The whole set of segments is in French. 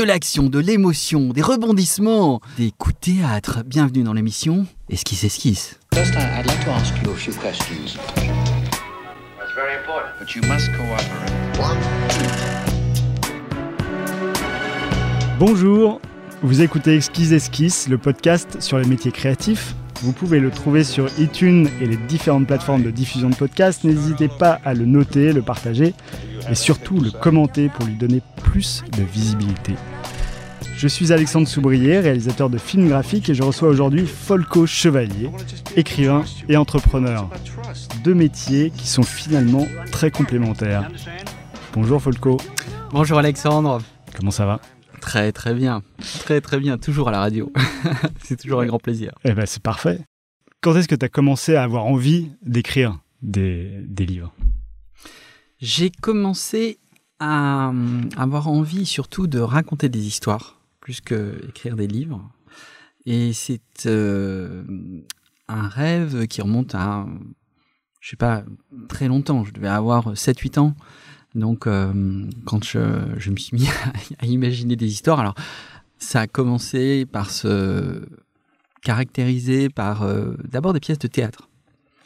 de l'action, de l'émotion, des rebondissements, des coups de théâtre. Bienvenue dans l'émission Esquisse Esquisse. First, I- I'd like to ask you a few questions. That's very important. But you must cooperate. Bonjour, vous écoutez Exquise Esquisse, le podcast sur les métiers créatifs. Vous pouvez le trouver sur iTunes et les différentes plateformes de diffusion de podcasts. N'hésitez pas à le noter, le partager et surtout le commenter pour lui donner plus de visibilité. Je suis Alexandre Soubrier, réalisateur de films graphiques et je reçois aujourd'hui Folco Chevalier, écrivain et entrepreneur. Deux métiers qui sont finalement très complémentaires. Bonjour Folco, Bonjour Alexandre. comment ça va? Très très bien. Très très bien. Toujours à la radio. C'est toujours un grand plaisir. Eh ben, c'est parfait. Quand est-ce que tu as commencé à avoir envie d'écrire des, des livres? J'ai commencé à euh, avoir envie surtout de raconter des histoires, plus que écrire des livres. Et c'est euh, un rêve qui remonte à, je sais pas, très longtemps. Je devais avoir 7-8 ans. Donc, euh, quand je, je me suis mis à, à imaginer des histoires, alors ça a commencé par se caractériser par euh, d'abord des pièces de théâtre.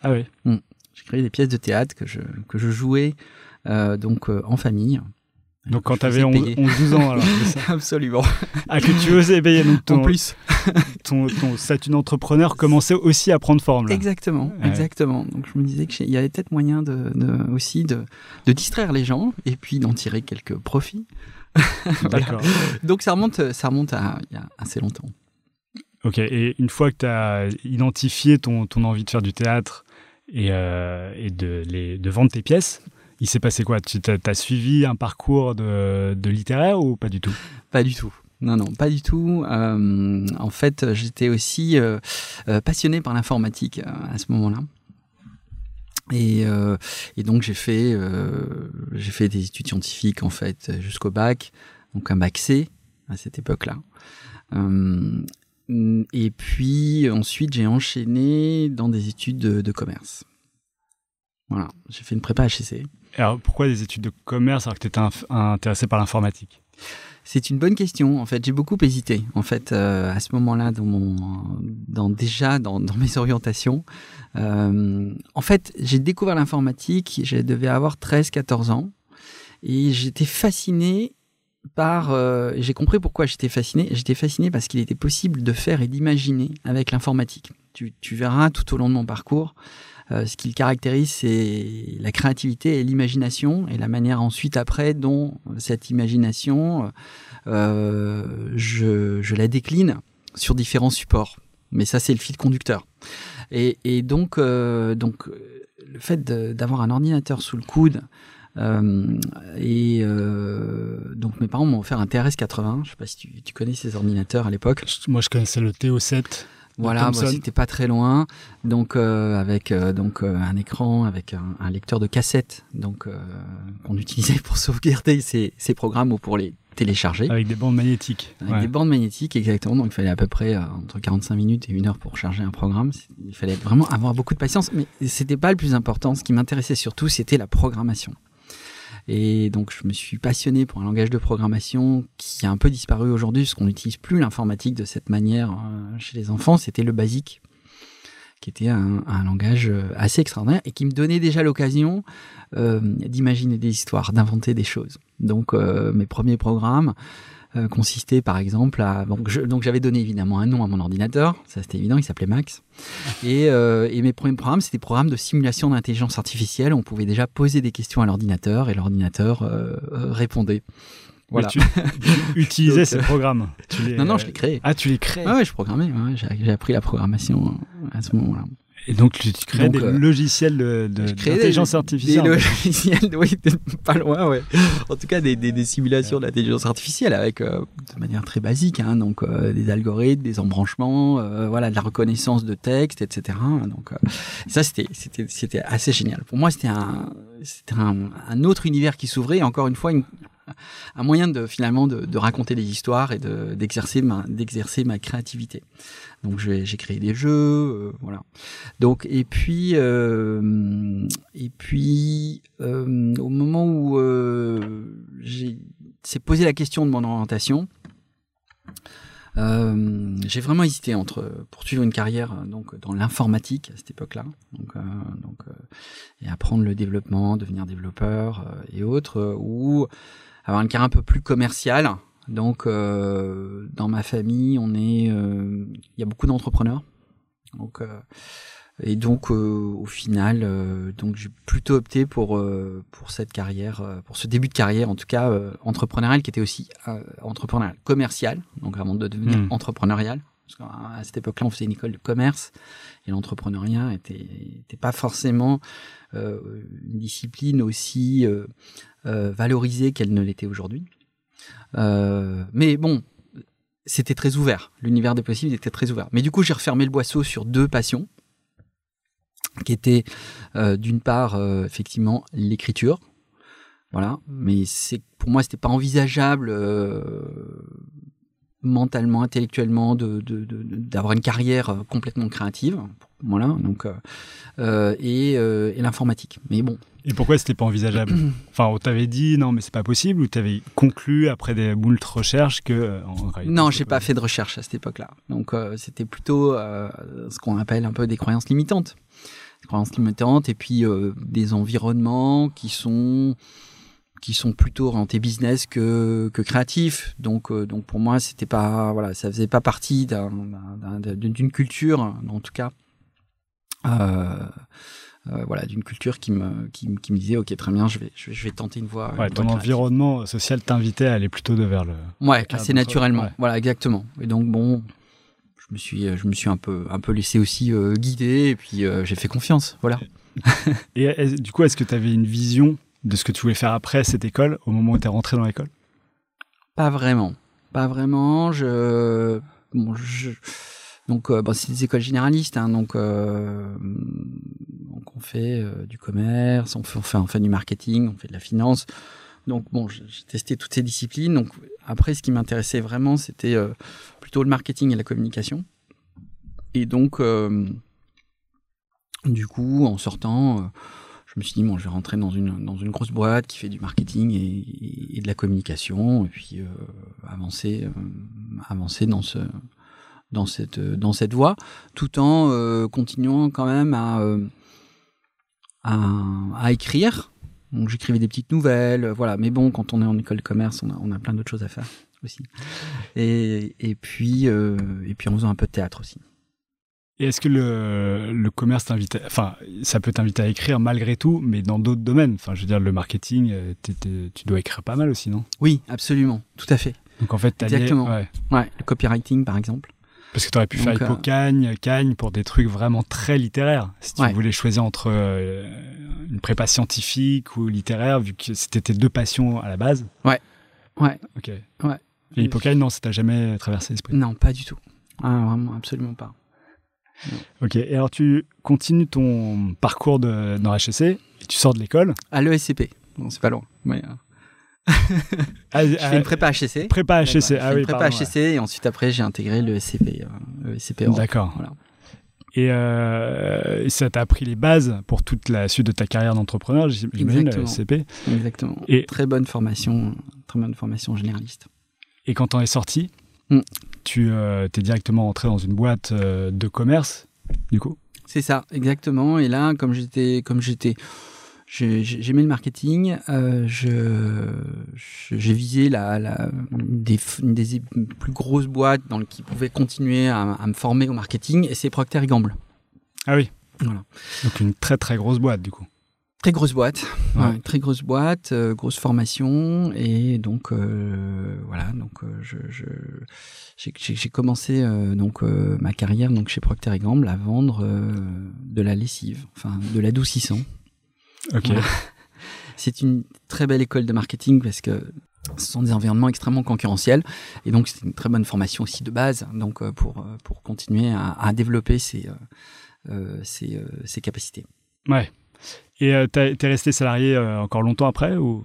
Ah oui. J'ai créé des pièces de théâtre que je, que je jouais euh, donc en famille. Donc quand tu avais faisais 11, payer. 12 ans, alors, ça Absolument. Ah, que tu osais payer. Donc ton, en plus. ton, ton statut d'entrepreneur commençait aussi à prendre forme. Là. Exactement, Ouais. exactement. Donc je me disais qu'il y avait peut-être moyen de, de- aussi de, de distraire les gens et puis d'en tirer quelques profits. D'accord. Donc ça remonte, ça remonte à il y a assez longtemps. Ok, et une fois que tu as identifié ton, ton envie de faire du théâtre et, euh, et de, les, de vendre tes pièces, il s'est passé quoi? Tu as, suivi un parcours de, littéraire ou pas du tout? Pas du tout. Non, non, pas du tout. Euh, en fait, j'étais aussi euh, euh, passionné par l'informatique euh, à ce moment-là. Et, donc j'ai fait, j'ai fait des études scientifiques en fait jusqu'au bac, donc un bac C à cette époque-là. Et puis ensuite j'ai enchaîné dans des études de, de commerce. Voilà, j'ai fait une prépa HEC. Alors pourquoi des études de commerce alors que tu étais intéressé par l'informatique? C'est une bonne question. En fait, j'ai beaucoup hésité. En fait, euh, à ce moment-là, dans déjà dans, mes orientations, Euh, en fait, j'ai découvert l'informatique. Je devais avoir 13-14 ans et j'étais fasciné par. euh, j'ai compris pourquoi j'étais fasciné. J'étais fasciné parce qu'il était possible de faire et d'imaginer avec l'informatique. Tu verras tout au long de mon parcours. Euh, ce qui le caractérise, c'est la créativité et l'imagination, et la manière ensuite après dont cette imagination, euh, je, je la décline sur différents supports. Mais ça, c'est le fil conducteur. Et, donc, euh, donc, le fait d'avoir un ordinateur sous le coude, et donc mes parents m'ont offert un TRS 80. Je sais pas si tu connais ces ordinateurs à l'époque. Moi je connaissais le TO7. Voilà, moi, c'était pas très loin. Donc euh, avec euh, donc euh, un écran, avec un, un lecteur de cassette, donc qu'on utilisait pour sauvegarder ces, ces programmes ou pour les télécharger. Avec des bandes magnétiques. Avec Ouais. des bandes magnétiques, exactement. Donc, il fallait à peu près euh, entre 45 minutes et une heure pour charger un programme. Il fallait vraiment avoir beaucoup de patience. Mais c'était pas le plus important. Ce qui m'intéressait surtout, c'était la programmation. Et donc, je me suis passionné pour un langage de programmation qui a un peu disparu aujourd'hui, parce qu'on n'utilise plus l'informatique de cette manière euh, chez les enfants. C'était le BASIC, qui était un, langage euh, assez extraordinaire et qui me donnait déjà l'occasion euh, d'imaginer des histoires, d'inventer des choses. Donc, mes premiers programmes, euh, consistait par exemple à donc je- donc j'avais donné évidemment un nom à mon ordinateur ça c'était évident il s'appelait Max. Et, euh, et mes premiers programmes c'était des programmes de simulation d'intelligence artificielle. On pouvait déjà poser des questions à l'ordinateur et l'ordinateur euh, euh, répondait. Voilà. Mais tu, tu utilisais Donc, ces euh, programmes. Tu les- non non je l'ai créé Ah, tu les crées. ah ouais je programmais ouais, j'ai appris la programmation euh, à ce moment-là Et donc, tu crées Donc, des euh, logiciels de- de- d'intelligence artificielle. Des logiciels, oui, pas loin, ouais. En tout cas, des, des, des simulations d'intelligence artificielle avec, euh, de manière très basique, hein, donc euh, des algorithmes, des embranchements, euh, voilà, de la reconnaissance de texte, etc. Donc euh, ça, c'était, c'était, c'était assez génial. Pour moi, c'était un, c'était un, un autre univers qui s'ouvrait. Et encore une fois, une, un moyen de finalement de, de raconter des histoires et de, d'exercer ma, d'exercer ma créativité. Donc j'ai, créé des jeux, euh, voilà. Donc et puis euh, et puis euh, au moment où j'ai posé la question de mon orientation, j'ai vraiment hésité entre poursuivre une carrière donc dans l'informatique à cette époque-là, donc, et apprendre le développement, devenir développeur et autres, ou avoir une carrière un peu plus commerciale. Donc, euh, dans ma famille, on est, euh, il y a beaucoup d'entrepreneurs. Donc, euh, et donc, euh, au final, euh, donc j'ai plutôt opté pour euh, pour cette carrière, euh, pour ce début de carrière, en tout cas euh, entrepreneurial, qui était aussi euh, entrepreneurial commercial, donc avant de devenir Mm. entrepreneurial. Parce qu'à cette époque-là, on faisait une école de commerce et l'entrepreneuriat était, était pas forcément euh, une discipline aussi valorisée qu'elle ne l'était aujourd'hui. Euh, mais bon, c'était très ouvert. L'univers des possibles était très ouvert. Mais du coup, j'ai refermé le boisseau sur deux passions, qui étaient euh, d'une part euh, effectivement l'écriture. Voilà, mais c'est pour moi c'était pas envisageable mentalement, intellectuellement de de- de- de- d'avoir une carrière euh, complètement créative. Voilà, donc euh, euh, et, euh, et l'informatique. Mais bon, Et pourquoi c'était pas envisageable Enfin, on t'avait dit non, mais c'est pas possible, ou t'avais conclu après des moult recherches que. euh, réalité, Non, j'ai pas fait de recherche à cette époque-là. Donc c'était plutôt ce qu'on appelle un peu des croyances limitantes. Des croyances limitantes et puis des environnements qui sont qui sont plutôt orientés business que, que créatifs. Donc euh, donc pour moi, c'était pas voilà, ça faisait pas partie d'un- d'un- d'un- d'une culture en tout cas. Euh, euh, voilà, d'une culture qui me, qui, qui me disait, ok, très bien, je vais, je vais, je vais tenter une voie. Ouais, une ton voie environnement social t'invitait à aller plutôt de vers le. Ouais, cadre assez naturellement. ouais. Voilà, exactement. Et donc bon, je me suis, je me suis un peu, un peu laissé aussi euh, guider et puis euh, j'ai fait confiance. Voilà. Et du coup, est-ce que tu avais une vision de ce que tu voulais faire après cette école au moment où tu es rentré dans l'école? Pas vraiment, pas vraiment. Je, donc euh, bon, c'est des écoles généralistes, hein, donc, euh, donc on fait euh, du commerce, on fait, on fait, on fait du marketing, on fait de la finance. Donc bon, j'ai testé toutes ces disciplines. Donc après, ce qui m'intéressait vraiment, c'était plutôt le marketing et la communication. Et donc, du coup, en sortant, je me suis dit bon, je vais rentrer dans une dans une grosse boîte qui fait du marketing et, de la communication, et puis euh, avancer euh, avancer dans ce dans cette dans cette voie, tout en euh, continuant quand même à euh, à, écrire. Donc j'écrivais des petites nouvelles, euh, voilà. Mais bon, quand on est en école de commerce, on a, on a plein d'autres choses à faire aussi. Et, et puis euh, et puis en faisant un peu de théâtre aussi. Et est-ce que le, le commerce t'invite, enfin, ça peut t'inviter à écrire malgré tout, mais dans d'autres domaines? Enfin, je veux dire, le marketing, euh, tu dois écrire pas mal aussi, non? Oui, absolument, tout à fait. Donc en fait, t'alliais- Exactement. ouais. Ouais, le copywriting par exemple. Parce que tu aurais pu faire euh, Cagne pour des trucs vraiment très littéraires. Si tu Ouais. voulais choisir entre euh, une prépa scientifique ou littéraire, vu que c'était tes deux passions à la base. Ouais. Ok. Ouais. Et Hippocagne, non, ça t'a jamais traversé l'esprit? Non, pas du tout. Ah, vraiment, absolument pas. Ok. Et alors, tu continues ton parcours de, dans HEC et tu sors de l'école. À l'ESCP. Bon, c'est pas loin. Mais, euh, Ah, je fais une prépa HEC. Prépa HEC. Ah une oui, prépa pardon, HEC et ensuite après j'ai intégré le SCP, euh, le. D'accord. Voilà. Et, euh, ça t'a appris les bases pour toute la suite de ta carrière d'entrepreneur, j'im- j'imagine, Exactement. SCP. Exactement. Et- Très bonne formation, très bonne formation généraliste. Et quand t'en es sorti, Mm. Tu euh, t'es directement entré dans une boîte euh, de commerce, du coup? C'est ça, exactement. Et là, comme j'étais, comme j'étais, j'ai- j'ai- j'aimais le marketing. euh, je, j'ai visé la, des, plus grosses boîtes dans le, qui pouvait continuer à, à me former au marketing, et c'est Procter Gamble. Ah oui. Voilà. Donc une très très grosse boîte, du coup. Très grosse boîte, Ouais. Ouais, très grosse boîte, euh, grosse formation et donc euh, voilà donc euh, je, j'ai, commencé donc ma carrière donc chez Procter Gamble à vendre de la lessive, enfin de l'adoucissant. Ok. Voilà. C'est une très belle école de marketing parce que ce sont des environnements extrêmement concurrentiels et donc c'est une très bonne formation aussi de base donc pour pour continuer à, à développer ses ses, ses capacités. Ouais. Et euh, t'es resté salarié euh, encore longtemps après ou?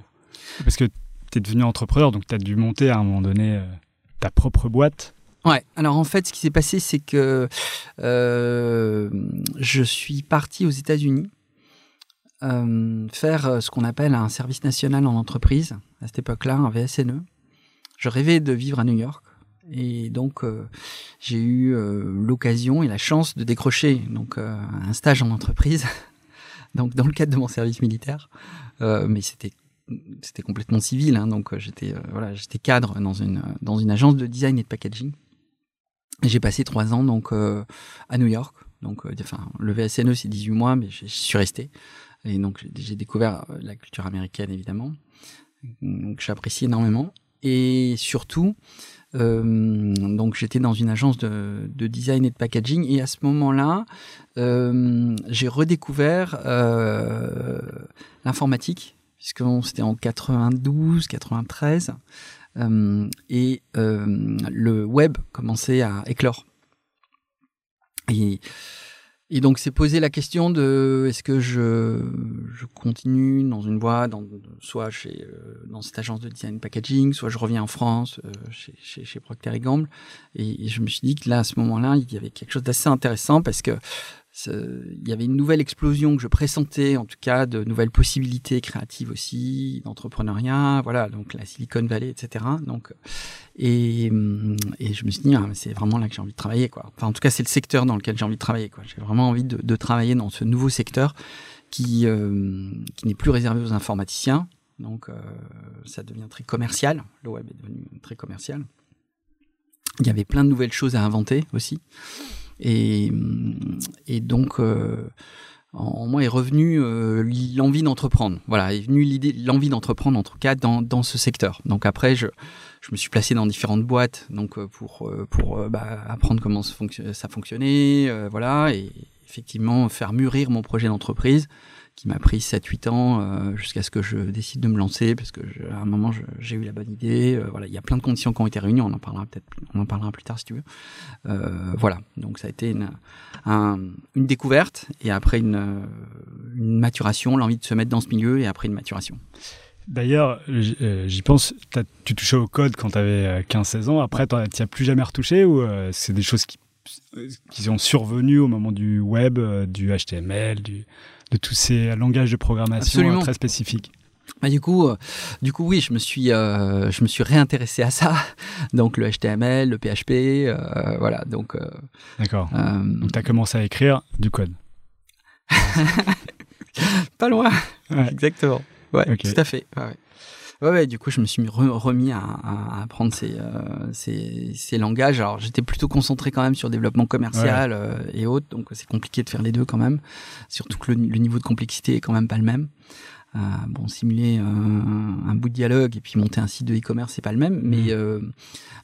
Parce que t'es devenu entrepreneur, donc t'as dû monter à un moment donné euh, ta propre boîte. Ouais, alors en fait, ce qui s'est passé, c'est que je suis parti aux États-Unis faire ce qu'on appelle un service national en entreprise, à cette époque-là, un VSNE. Je rêvais de vivre à New York. Et donc, j'ai eu l'occasion et la chance de décrocher donc un stage en entreprise, donc dans le cadre de mon service militaire. Euh, mais c'était c'était complètement civil, hein, donc euh, j'étais euh, voilà, j'étais cadre dans une dans une agence de design et de packaging. J'ai passé trois ans donc euh, à New York. Donc, euh, enfin, le VSNE c'est 18 mois, mais je suis resté. Et donc j'ai- découvert la culture américaine évidemment. Donc j'apprécie énormément. Et surtout, donc j'étais dans une agence de, de design et de packaging et à ce moment-là, euh, j'ai redécouvert euh, l'informatique puisque c'était en 92, 93 euh, et euh, le web commençait à éclore. Et donc c'est posé la question de est-ce que je, je continue dans une voie, dans, soit chez, euh, dans cette agence de design packaging, soit je reviens en France euh, chez, chez, chez Procter Gamble. Et, je me suis dit que là, à ce moment-là, il y avait quelque chose d'assez intéressant parce que il y avait une nouvelle explosion que je pressentais, en tout cas, de nouvelles possibilités créatives aussi, d'entrepreneuriat, voilà, donc la Silicon Valley, etc. Donc, et, hum, et je me suis dit, ah, c'est vraiment là que j'ai envie de travailler, quoi. Enfin, en tout cas, c'est le secteur dans lequel j'ai envie de travailler, quoi. J'ai vraiment envie de, de travailler dans ce nouveau secteur qui, euh, qui n'est plus réservé aux informaticiens. Donc, euh, ça devient très commercial. Le web est devenu très commercial. Il y avait plein de nouvelles choses à inventer aussi. Et, donc, euh, en, moi est revenu euh, l'envie d'entreprendre. Voilà, est venue l'idée, l'envie d'entreprendre en tout cas dans, ce secteur. Donc après, je, me suis placé dans différentes boîtes, donc euh, pour euh, bah, apprendre comment ça, fonction- ça fonctionnait, voilà, et effectivement faire mûrir mon projet d'entreprise qui m'a pris 7-8 ans euh, jusqu'à ce que je décide de me lancer parce que à un moment j'ai eu la bonne idée. euh, voilà, il y a plein de conditions qui ont été réunies. On en parlera peut-être, on en parlera plus tard si tu veux. Euh, voilà, donc ça a été une, un- une découverte et après une, maturation, l'envie de se mettre dans ce milieu et après une maturation. D'ailleurs, j'y pense, tu touchais au code quand tu avais 15-16 ans. Après, tu n'y as plus jamais retouché ou c'est des choses qui, qui sont survenues au moment du web, du HTML, du, de tous ces langages de programmation Absolument. euh, très spécifiques Bah, du coup, euh, du coup, oui, je me suis, euh, je me suis réintéressé à ça. Donc le HTML, le PHP, euh, voilà. Donc, D'accord. Donc, tu as commencé à écrire du code. pas loin. Ouais. Exactement. Ouais, tout à fait. Ouais, ouais. Ouais, ouais, du coup, je me suis re- remis à, à apprendre ces, euh, ces, ces langages. Alors, j'étais plutôt concentré quand même sur le développement commercial euh, et autres, donc c'est compliqué de faire les deux quand même. Surtout que le, le niveau de complexité est quand même pas le même. Euh, bon, simuler un, un bout de dialogue et puis monter un site de e-commerce, c'est pas le même. Mais, euh,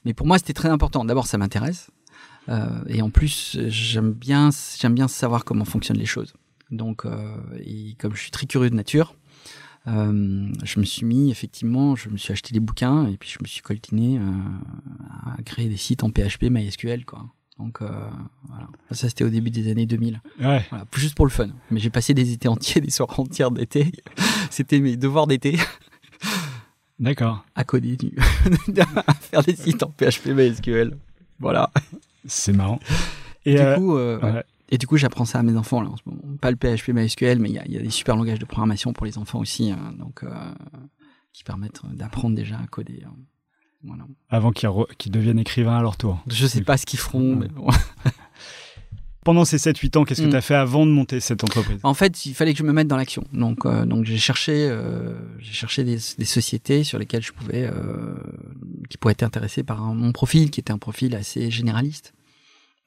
mais pour moi, c'était très important. D'abord, ça m'intéresse. Euh, et en plus, j'aime bien, j'aime bien savoir comment fonctionnent les choses. Donc, euh, et comme je suis très curieux de nature, euh, je me suis mis effectivement, je me suis acheté des bouquins et puis je me suis coltiné euh, à créer des sites en PHP, MySQL, quoi. Donc euh, voilà, ça c'était au début des années 2000. Ouais. Voilà, juste pour le fun. Mais j'ai passé des étés entiers, des soirs entières d'été. C'était mes devoirs d'été D'accord. à coder, du- à faire des sites en PHP, MySQL. Voilà. C'est marrant. Et du euh, coup, euh, ouais. Et du coup, j'apprends ça à mes enfants là en ce moment. Pas le PHP MySQL, mais il y a, il y a des super langages de programmation pour les enfants aussi, hein, donc euh, qui permettent d'apprendre déjà à coder. hein. Voilà. avant qu'ils deviennent écrivains à leur tour. Je sais pas ce qu'ils feront, mais bon. Pendant ces 7-8 ans, qu'est-ce que Mm. tu as fait avant de monter cette entreprise? En fait, il fallait que je me mette dans l'action. Donc, euh, donc j'ai cherché, euh, j'ai cherché des, des sociétés sur lesquelles je pouvais, euh, qui pourraient être intéressées par un- mon profil, qui était un profil assez généraliste.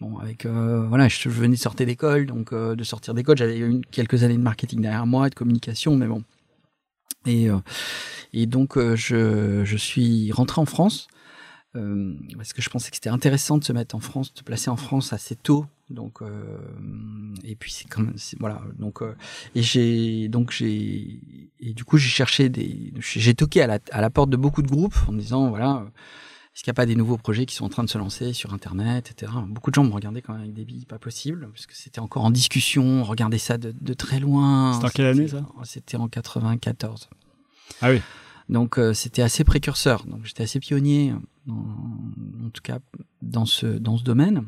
Bon, avec euh, voilà, je, venais de sortir d'école, donc euh, de sortir d'école, j'avais eu quelques années de marketing derrière moi, de communication, mais bon. Et euh, et donc euh, je je suis rentré en France euh, parce que je pensais que c'était intéressant de se mettre en France, de se placer en France assez tôt. Donc euh, et puis c'est c'est- voilà donc et j'ai donc j'ai et du coup j'ai cherché des j'ai toqué à la à la porte de beaucoup de groupes en me disant voilà est-ce qu'il n'y a pas des nouveaux projets qui sont en train de se lancer sur Internet, etc. Beaucoup de gens me regardaient quand même avec des billes pas possible, parce que c'était encore en discussion, on regardait ça de, de très loin. C'était en quelle année, ça? C'était en 94. Ah oui. Donc euh, c'était assez précurseur. Donc j'étais assez pionnier, en tout cas dans ce dans ce domaine.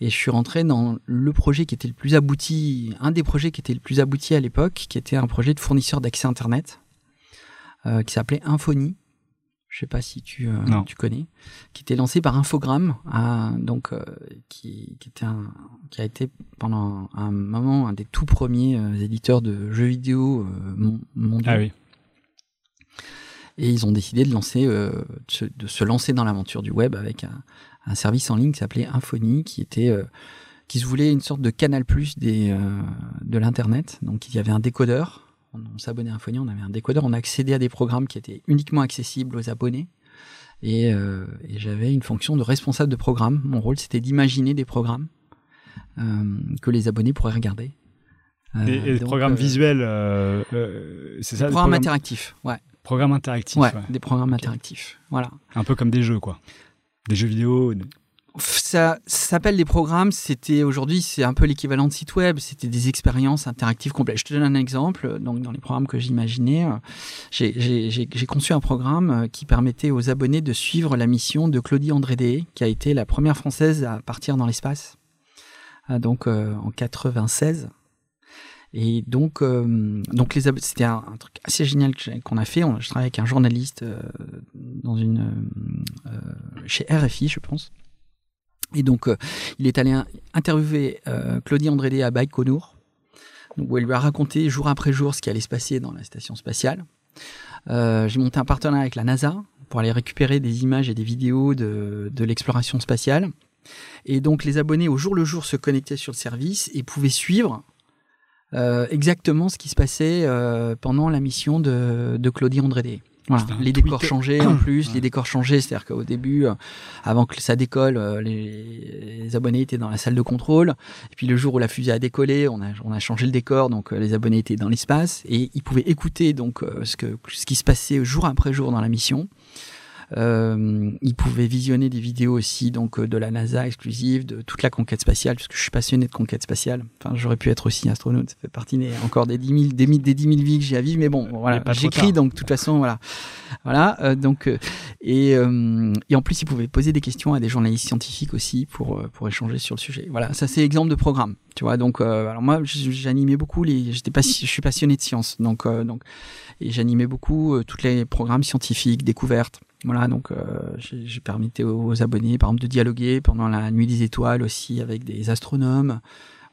Et je suis rentré dans le projet qui était le plus abouti, un des projets qui était le plus abouti à l'époque, qui était un projet de fournisseur d'accès Internet, euh, qui s'appelait Infony. Je sais pas si tu, euh, tu connais, qui était lancé par Infogrames, euh, donc euh, qui, qui était un, qui a été pendant un moment un des tout premiers euh, éditeurs de jeux vidéo mon- mondiaux. Ah oui. Et ils ont décidé de lancer, de, se, lancer dans l'aventure du web avec un, un service en ligne qui s'appelait Infony, qui était, qui se voulait une sorte de canal plus des, de l'internet. Donc il y avait un décodeur. On, on s'abonnait à Infony, on avait un décodeur, on accédait à des programmes qui étaient uniquement accessibles aux abonnés. Et, euh, et j'avais une fonction de responsable de programme. Mon rôle, c'était d'imaginer des programmes euh, que les abonnés pourraient regarder. Euh, Et, et des programmes euh, visuels, euh, euh, c'est ça Des programmes interactifs, ouais. programmes interactifs, ouais, ouais. des programmes interactifs, voilà. un peu comme des jeux, quoi. Des jeux vidéo. des- Ça, s'appelle des programmes. C'était aujourd'hui, c'est un peu l'équivalent de site web. C'était des expériences interactives complètes. Je te donne un exemple. Donc, dans les programmes que j'imaginais, euh, j'ai- conçu un programme euh, qui permettait aux abonnés de suivre la mission de Claudie Andrédé, qui a été la première française à partir dans l'espace. Donc euh, en 96. Et donc, euh, donc les c'était un, truc assez génial qu'on a fait. Je travaille avec un journaliste euh, dans une euh, euh, chez RFI, je pense. Et donc, euh, il est allé in- interviewer euh, Claudie Andrédé à Baïkonour, où elle lui a raconté jour après jour ce qui allait se passer dans la station spatiale. Euh, J'ai monté un partenariat avec la NASA pour aller récupérer des images et des vidéos de, l'exploration spatiale. Et donc, les abonnés, au jour le jour, se connectaient sur le service et pouvaient suivre euh, exactement ce qui se passait pendant la mission de, de Claudie Andrédé. Voilà. Les décors changeaient en plus, Ouais. les décors changeaient, c'est-à-dire qu'au début, euh, avant que ça décolle, euh, les, les abonnés étaient dans la salle de contrôle. Et puis le jour où la fusée a décollé, on a, on a changé le décor, donc euh, les abonnés étaient dans l'espace et ils pouvaient écouter donc ce, que, ce qui se passait jour après jour dans la mission. Euh, ils pouvaient visionner des vidéos aussi donc euh, de la NASA exclusive, de toute la conquête spatiale, parce que je suis passionné de conquête spatiale. Enfin, j'aurais pu être aussi astronaute, ça fait partie des, encore des 10 000, des, des 10 000 vies que j'ai à vivre, mais bon, voilà, j'écris donc de toute façon, voilà, voilà. euh, donc euh, et, euh, et en plus, ils pouvaient poser des questions à des journalistes scientifiques aussi pour euh, pour échanger sur le sujet. Voilà, ça c'est exemple de programme, tu vois. Donc, euh, alors moi, j'animais beaucoup les, j'étais pas, je suis passionné de science, donc euh, donc et j'animais beaucoup tous les programmes scientifiques, découvertes. Voilà, donc euh, j'ai permettais aux abonnés, par exemple, de dialoguer pendant la nuit des étoiles aussi avec des astronomes.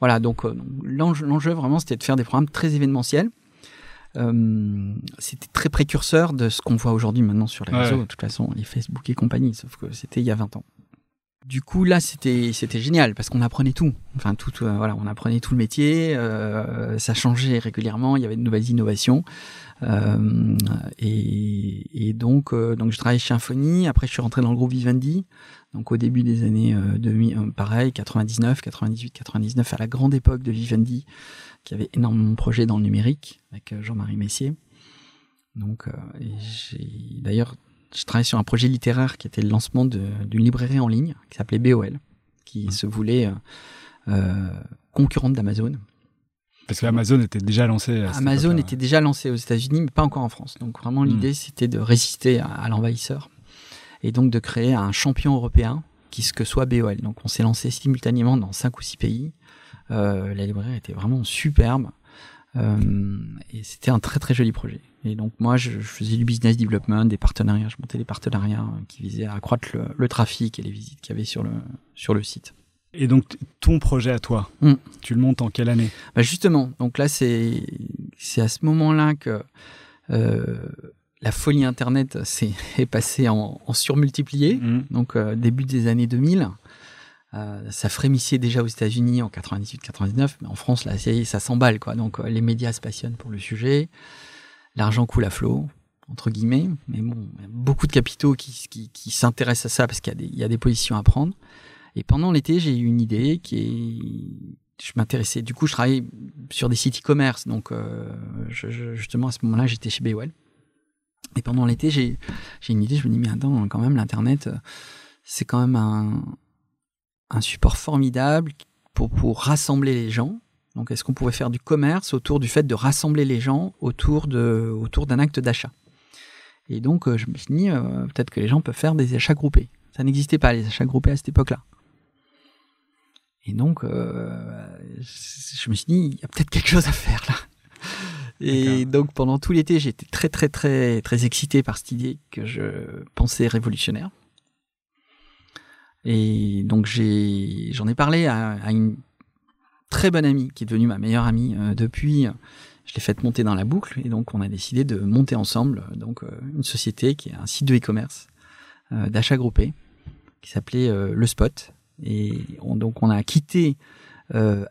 Voilà, donc euh, l'enjeu vraiment, c'était de faire des programmes très événementiels. Euh, c'était très précurseur de ce qu'on voit aujourd'hui maintenant sur les Ouais. réseaux, de toute façon, les Facebook et compagnie, sauf que c'était il y a 20 ans. Du coup, là, c'était c'était génial parce qu'on apprenait tout. Enfin, tout, voilà, on apprenait tout le métier. ça changeait régulièrement. Il y avait de nouvelles innovations. Euh, et, et donc, euh, donc, je travaillais chez Infony. Après, je suis rentré dans le groupe Vivendi. Donc, au début des années euh, 2000, euh, pareil, 99, 98, 99, à la grande époque de Vivendi, qui avait énormément de projets dans le numérique avec Jean-Marie Messier. Donc, d'ailleurs, je travaillais sur un projet littéraire qui était le lancement d'une librairie en ligne qui s'appelait BOL, qui se voulait concurrente d'Amazon. Parce qu'Amazon était déjà lancé. à Amazon était déjà lancé aux États-Unis, mais pas encore en France. Donc vraiment, Hmm. l'idée, c'était de résister à, à l'envahisseur et donc de créer un champion européen qui ce que soit BOL. Donc on s'est lancé simultanément dans cinq ou six pays. Euh, la librairie était vraiment superbe euh, et c'était un très très joli projet. Et donc moi, je, je faisais du business development, des partenariats. Je montais des partenariats euh, qui visaient à accroître le, le trafic et les visites qu'il y avait sur le sur le site. Et donc, ton projet à toi, Mm. tu le montes en quelle année? Bah justement, donc là c'est à ce moment-là que euh, la folie Internet s'est est passée en, en surmultiplié. Mm. Donc euh, début des années 2000, euh, ça frémissait déjà aux États-Unis en 98-99, mais en France là, ça est, s'emballe quoi. Donc les médias se passionnent pour le sujet, l'argent coule à flot entre guillemets, mais bon, beaucoup de capitaux qui, qui, qui s'intéressent à ça parce qu'il y y a des positions à prendre. Et pendant l'été, j'ai eu une idée qui est, je m'intéressais. Du coup, je travaillais sur des sites e-commerce, donc euh, justement à ce moment-là, j'étais chez BOL. Et pendant l'été, j'ai une idée. Je me dis mais attends, quand même, l'internet, c'est quand même un support formidable pour rassembler les gens. Donc, est-ce qu'on pouvait faire du commerce autour du fait de rassembler les gens autour d'un acte d'achat? Et donc, euh, je me suis dit euh, peut-être que les gens peuvent faire des achats groupés. Ça n'existait pas les achats groupés à cette époque-là. Et donc, euh, je me suis dit, il y a peut-être quelque chose à faire là. Et donc pendant tout l'été, j'étais très très très très excité par cette idée que je pensais révolutionnaire. Et donc j'ai j'en ai parlé à, à, une très bonne amie qui est devenue ma meilleure amie euh, depuis. Je l'ai faite monter dans la boucle et donc on a décidé de monter ensemble donc euh, une société qui est un site de e-commerce euh, d'achat groupé qui s'appelait Le Spot et on, donc on a quitté on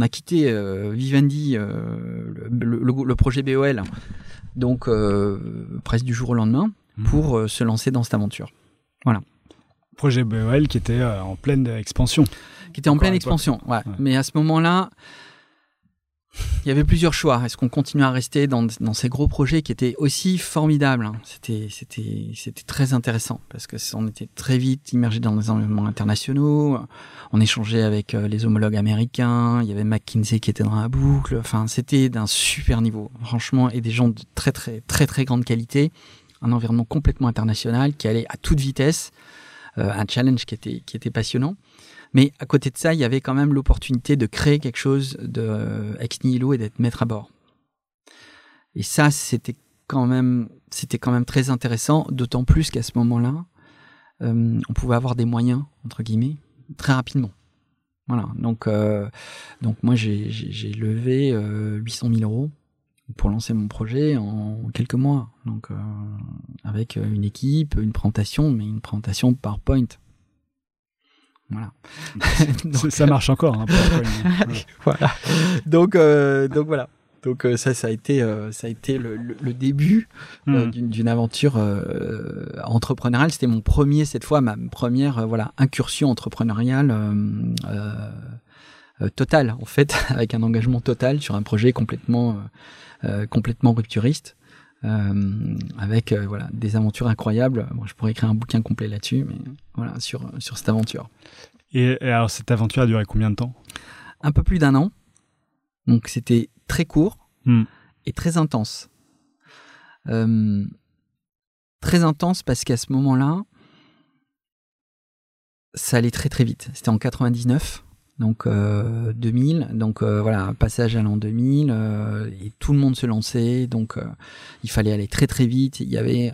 a quitté Vivendi le, le, le, projet BOL donc presque du jour au lendemain mmh. pour se lancer dans cette aventure. Voilà projet BOL qui était euh, en pleine expansion. Qui était en pleine expansion, ouais. Mais à ce moment-là, il y avait plusieurs choix. Est-ce qu'on continue à rester dans, dans, ces gros projets qui étaient aussi formidables hein? C'était c'était c'était très intéressant parce que on était très vite immergé dans des environnements internationaux. On échangeait avec euh, les homologues américains. Il y avait McKinsey qui était dans la boucle. Enfin, c'était d'un super niveau, franchement, et des gens de très très très très grande qualité. Un environnement complètement international qui allait à toute vitesse. Euh, un challenge qui était, qui était passionnant. Mais à côté de ça, il y avait quand même l'opportunité de créer quelque chose de euh, ex nihilo et d'être maître à bord. Et ça, c'était quand même, très intéressant, d'autant plus qu'à ce moment-là, euh, on pouvait avoir des moyens entre guillemets très rapidement. Voilà. Donc, euh, moi, j'ai levé euh, 800 000 euros pour lancer mon projet en quelques mois. Euh, avec une équipe, une présentation, mais une présentation PowerPoint. Voilà. donc, ça marche encore. Hein, voilà. Donc, euh, donc voilà. Donc euh, ça, ça a été, euh, ça a été le, le, le début euh, mmh. d'une aventure euh, entrepreneuriale. C'était mon premier, cette fois, ma première, voilà, incursion entrepreneuriale totale, en fait, avec un engagement total sur un projet complètement euh, complètement rupturiste. Euh, avec euh, voilà des aventures incroyables. Bon, je pourrais écrire un bouquin complet là-dessus, mais voilà sur sur cette aventure. Et, et, alors cette aventure a duré combien de temps? Un peu plus d'un an. Donc c'était très court mm. et très intense. Euh, très intense parce qu'à ce moment-là, ça allait très très vite. C'était en 99 donc euh, 2000 donc euh, voilà passage à l'an 2000 euh, et tout le monde se lançait. Donc euh, il fallait aller très très vite. Il y avait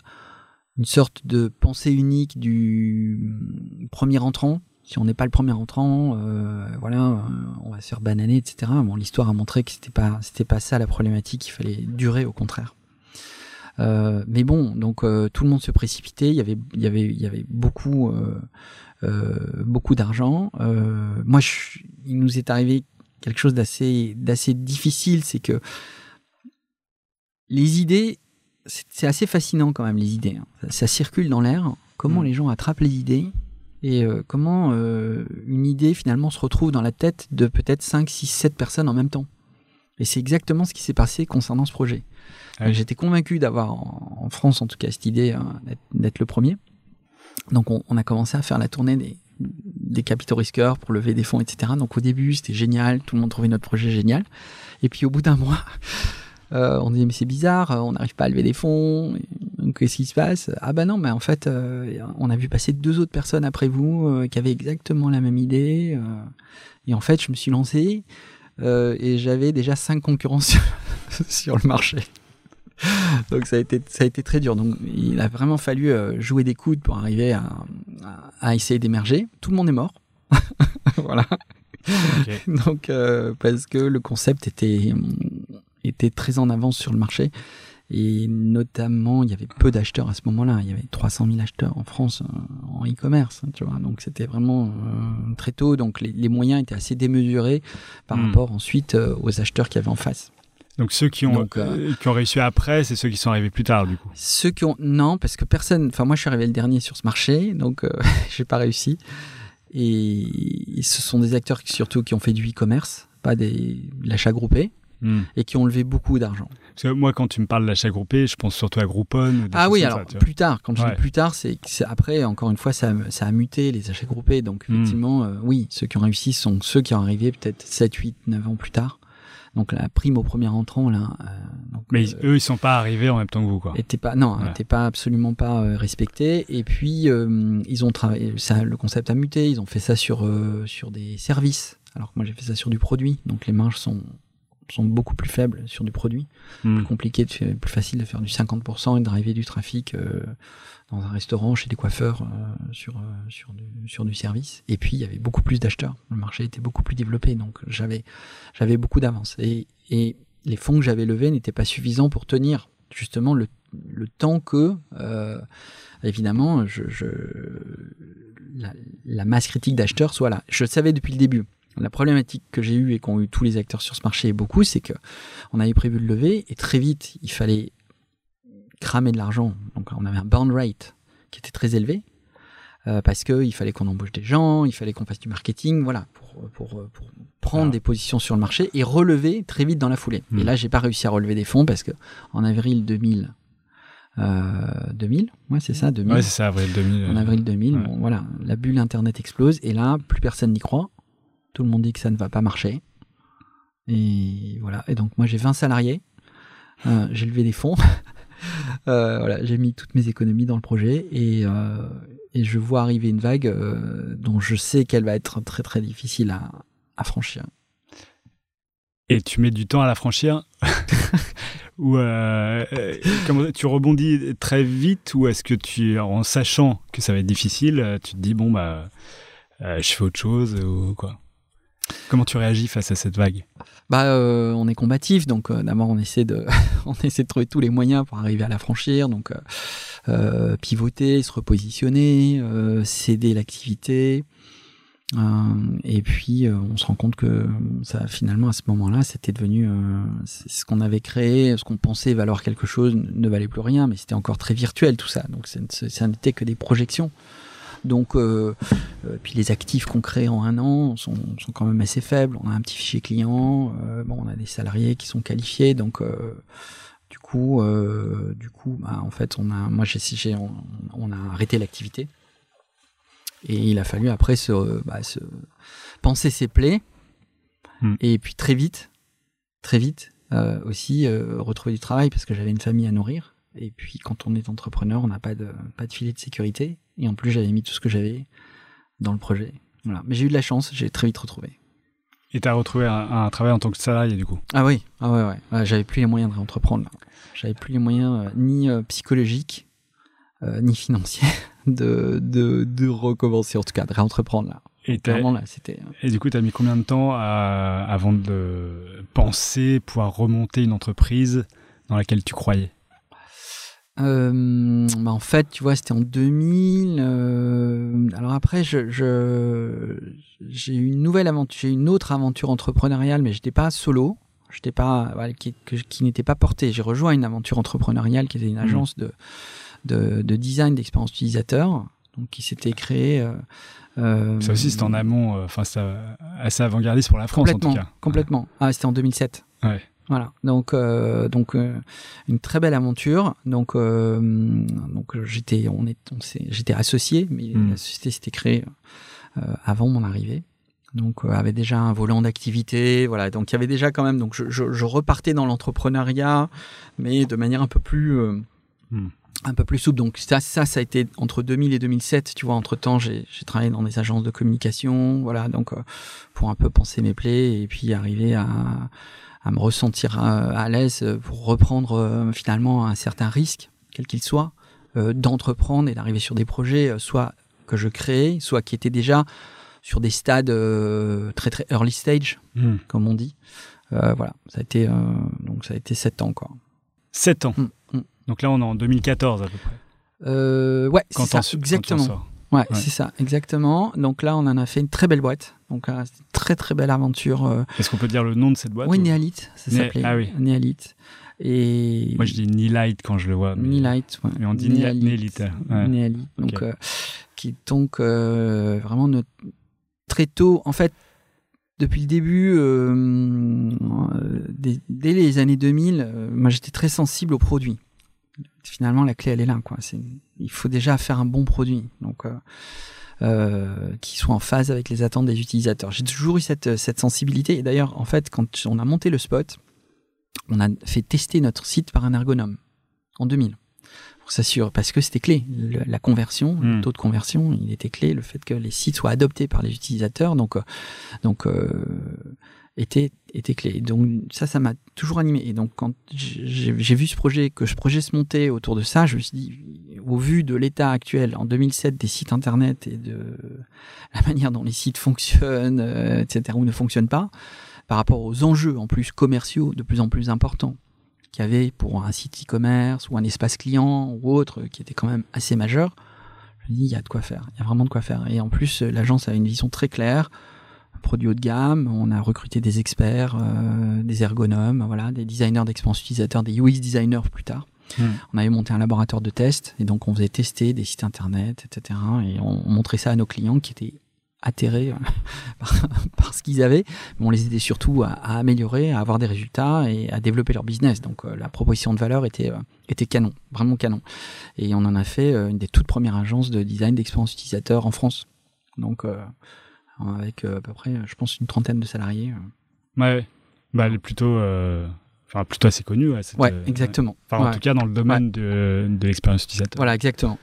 une sorte de pensée unique du premier entrant. Si on n'est pas le premier entrant euh, voilà on va se faire bananer etc bon l'histoire a montré que c'était pas c'était pas ça la problématique. Il fallait durer au contraire. Mais bon donc tout le monde se précipitait. Il y avait il y avait il y avait beaucoup euh, beaucoup d'argent. Euh, moi, je, il nous est arrivé quelque chose d'assez d'assez difficile, c'est que les idées, c'est assez fascinant quand même les idées. Hein. Ça, ça, circule dans l'air. Comment mmh. les gens attrapent les idées et euh, comment euh, une idée finalement se retrouve dans la tête de peut-être 5, 6, 7 personnes en même temps. Et c'est exactement ce qui s'est passé concernant ce projet. Ah oui. J'étais convaincu d'avoir en, en, France en tout cas cette idée hein, d'être le premier. Donc on, a commencé à faire la tournée des, capitaux risqueurs pour lever des fonds, etc. Donc au début c'était génial, tout le monde trouvait notre projet génial. Et puis au bout d'un mois, euh, on disait mais c'est bizarre, on n'arrive pas à lever des fonds. Qu'est-ce qui se passe? Ah bah non, mais en fait euh, on a vu passer deux autres personnes après vous euh, qui avaient exactement la même idée. Euh. et en fait je me suis lancé euh, et j'avais déjà cinq concurrents sur le marché. donc ça a été ça a été très dur. Donc il a vraiment fallu euh, jouer des coudes pour arriver à, essayer d'émerger. Tout le monde est mort. voilà. Okay. Donc euh, parce que le concept était était très en avance sur le marché et notamment il y avait peu d'acheteurs à ce moment-là. Il y avait 300 000 acheteurs en France euh, en e-commerce, tu vois. Donc c'était vraiment euh, très tôt. Donc les, les, moyens étaient assez démesurés par mmh. rapport ensuite euh, aux acheteurs qu'il y avait en face. Donc ceux qui ont, Donc, euh, qui ont réussi après, c'est ceux qui sont arrivés plus tard du coup. Ceux qui ont non parce que personne. Enfin moi je suis arrivé le dernier sur ce marché, donc euh, j'ai pas réussi. Et, ce sont des acteurs qui, surtout qui ont fait du e-commerce, pas des l'achat groupé. Mm. Et qui ont levé beaucoup d'argent. Parce que moi, quand tu me parles d'achat groupé, je pense surtout à Groupon. Ah oui, alors ça, plus tard. Quand je ouais. dis plus tard, c'est après, encore une fois, ça, ça a muté les achats groupés. Donc effectivement, mm. euh, oui, ceux qui ont réussi sont ceux qui ont arrivé peut-être 7, 8, 9 ans plus tard. Donc la prime au premier entrant là. Euh, donc, Mais euh, eux ils sont pas arrivés en même temps que vous quoi. Était pas non, ouais. pas absolument pas euh, respecté. Et puis ils ont travaillé ça, le concept a muté. Ils ont fait ça sur euh, sur des services. Alors que moi j'ai fait ça sur du produit. Donc les marges sont sont beaucoup plus faibles sur du produit. Hmm. Plus compliqué, de plus facile de faire du 50% et de driver du trafic euh, dans un restaurant, chez des coiffeurs, euh, sur, euh, sur, du, service. Et puis, il y avait beaucoup plus d'acheteurs. Le marché était beaucoup plus développé, donc j'avais beaucoup d'avance. Et, les fonds que j'avais levés n'étaient pas suffisants pour tenir justement le, temps que, euh, évidemment, la masse critique d'acheteurs soit là. Je le savais depuis le début. La problématique que j'ai eue et qu'ont eu tous les acteurs sur ce marché et beaucoup, c'est que on avait prévu de lever et très vite, il fallait cramer de l'argent. Donc on avait un burn rate qui était très élevé euh, parce que il fallait qu'on embauche des gens, il fallait qu'on fasse du marketing, voilà, pour, pour, pour prendre Alors. des positions sur le marché et relever très vite dans la foulée. Hmm. Et là, j'ai pas réussi à relever des fonds parce que en avril 2000, euh, 2000, ouais, c'est ça, 2000. Ouais, c'est ça, avril 2000. En avril 2000, Ouais. bon, voilà, la bulle Internet explose et là, plus personne n'y croit. Tout le monde dit que ça ne va pas marcher. Et voilà. Et donc, moi, j'ai 20 salariés. Euh, j'ai levé des fonds. Euh, voilà, j'ai mis toutes mes économies dans le projet et, euh, et je vois arriver une vague euh, dont je sais qu'elle va être très très difficile à, à franchir. Et tu mets du temps à la franchir Ou comment, tu rebondis très vite ou est-ce que tu, en sachant que ça va être difficile, tu te dis bon bah je fais autre chose ou quoi? Comment tu réagis face à cette vague? Bah, euh, on est combatif, donc euh, d'abord on essaie de, on essaie de trouver tous les moyens pour arriver à la franchir, donc euh, pivoter, se repositionner, céder l'activité, et puis on se rend compte que ça, finalement à ce moment-là, c'était devenu ce qu'on avait créé, ce qu'on pensait valoir quelque chose ne valait plus rien, mais c'était encore très virtuel tout ça, donc ça n'était que des projections. Donc, euh, euh, puis les actifs qu'on crée en un an sont, sont quand même assez faibles. On a un petit fichier client, euh, bon, on a des salariés qui sont qualifiés, donc du coup, du coup, bah, en fait, on a, moi, j'ai, on, on a arrêté l'activité et il a fallu après se, bah, se penser ses plaies Hmm. et puis très vite, très vite aussi retrouver du travail parce que j'avais une famille à nourrir. Et puis quand on est entrepreneur, on n'a pas de pas de filet de sécurité. Et en plus, j'avais mis tout ce que j'avais dans le projet. Voilà. Mais j'ai eu de la chance, j'ai très vite retrouvé. Et tu as retrouvé un, un travail en tant que salarié du coup? Ah oui, ah ouais, ouais. Ouais, j'avais plus les moyens de réentreprendre. J'avais plus les moyens euh, ni euh, psychologiques euh, ni financiers de, de de recommencer, en tout cas de réentreprendre là. et, Clairement là, c'était. et du coup, tu as mis combien de temps à- avant de penser pouvoir remonter une entreprise dans laquelle tu croyais? Euh, bah en fait, tu vois, c'était en 2000. euh, alors après, je, j'ai eu une nouvelle aventure, j'ai eu une autre aventure entrepreneuriale, mais j'étais pas solo. J'étais pas, qui, n'était pas portée. J'ai rejoint une aventure entrepreneuriale qui était une agence de, de, de design d'expérience utilisateur, donc qui s'était créée. euh, euh, Ça aussi, c'est en amont, euh, enfin, c'est assez avant-gardiste pour la France en tout cas. complètement. Ah, c'était en 2007. Ouais. Voilà, donc euh, donc euh, une très belle aventure. Donc euh, donc j'étais on est on j'étais associé, mais Mm. la société s'était créée avant mon arrivée. Donc avait déjà un volant d'activité, voilà. Donc il y avait déjà quand même. Donc je, je, je repartais dans l'entrepreneuriat, mais de manière un peu plus euh, Mm. Un peu plus souple. Donc ça ça ça a été entre 2000 et 2007. Tu vois, entre temps j'ai j'ai travaillé dans des agences de communication, voilà. Donc euh, pour un peu penser mes plaies et puis arriver à à me ressentir à, à l'aise pour reprendre euh, finalement un certain risque, quel qu'il soit, euh, d'entreprendre et d'arriver sur des projets, euh, soit que je créais, soit qui étaient déjà sur des stades euh, très très early stage, Hmm. comme on dit. Euh, voilà, ça a été euh, donc ça a été sept ans quoi. 7 ans. Mm, mm. Donc là, on est en 2014 à peu près. Euh, ouais, Quand c'est ça, exactement. Ouais, Ouais. c'est ça, exactement. Donc là, on en a fait une très belle boîte. Donc c'était une très très belle aventure. Euh, Est-ce qu'on peut dire le nom de cette boîte oui, ou- Néalite, ça Né- s'appelait. ah oui. Néalite. Et Moi, je dis Nilight quand je le vois. mais- Nilight, ouais. mais on dit Néalite. Nélite, ouais. Néalite. Donc, euh, qui est donc euh, vraiment très tôt, en fait, depuis le début, euh, euh, dès, dès les années 2000, euh, moi j'étais très sensible aux produits. Finalement, la clé, elle est là. Quoi. C'est, il faut déjà faire un bon produit. Donc, euh, euh, qui soit en phase avec les attentes des utilisateurs. J'ai toujours eu cette, cette sensibilité. Et d'ailleurs, en fait, quand on a monté le spot, on a fait tester notre site par un ergonome en 2000 pour s'assurer parce que c'était clé Le- la conversion le taux de conversion il était clé le fait que les sites soient adoptés par les utilisateurs donc euh, donc euh, était était clé. Donc ça, ça m'a toujours animé. Et donc quand j'ai vu ce projet, que ce projet se montait autour de ça, je me suis dit, au vu de l'état actuel en 2007 des sites internet et de la manière dont les sites fonctionnent, euh, etc., ou ne fonctionnent pas, par rapport aux enjeux en plus commerciaux de plus en plus importants qu'il y avait pour un site e-commerce ou un espace client ou autre qui était quand même assez majeur, je me dis, il y a de quoi faire, il y a vraiment de quoi faire. Et en plus, l'agence a une vision très claire, produit haut de gamme, on a recruté des experts, euh, des ergonomes, voilà, des designers d'expérience utilisateur, des UX designers plus tard. Hmm. On avait monté un laboratoire de test et donc on faisait tester des sites internet, etc. Et on, on montrait ça à nos clients qui étaient atterrés euh, par, par ce qu'ils avaient, mais on les aidait surtout à, à, améliorer, à avoir des résultats et à développer leur business. Donc euh, la proposition de valeur était euh, était canon, vraiment canon. Et on en a fait euh, une des toutes premières agences de design d'expérience utilisateur en France. Donc avec euh, à peu près, je pense, une trentaine de salariés. Ouais, bah elle est plutôt, euh, enfin plutôt assez connue. Ouais, cette, Ouais, euh, exactement. Enfin, en tout cas, dans le domaine de, de l'expérience utilisateur. Voilà, exactement.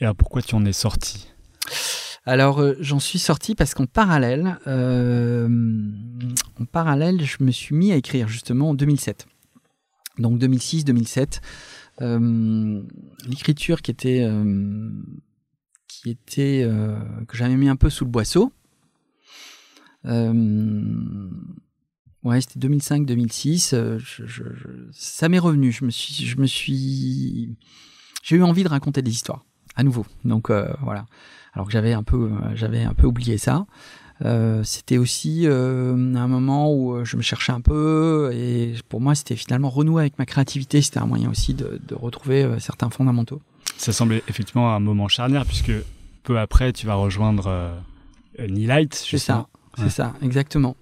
Et alors, pourquoi tu en es sorti Alors euh, j'en suis sorti parce qu'en parallèle, euh, en parallèle, je me suis mis à écrire justement en 2007. Donc 2006-2007, euh, l'écriture qui était euh, qui était euh, que j'avais mis un peu sous le boisseau. Euh, ouais, c'était 2005-2006. euh, ça m'est revenu. Je me suis, j'ai eu envie de raconter des histoires à nouveau. Donc voilà alors que j'avais un peu j'avais un peu oublié ça. C'était aussi un moment où je me cherchais un peu et pour moi c'était finalement renouer avec ma créativité, c'était un moyen aussi de, retrouver certains fondamentaux. Ça semblait effectivement un moment charnière, puisque peu après, tu vas rejoindre euh, Nilight. C'est ça, c'est ça, exactement.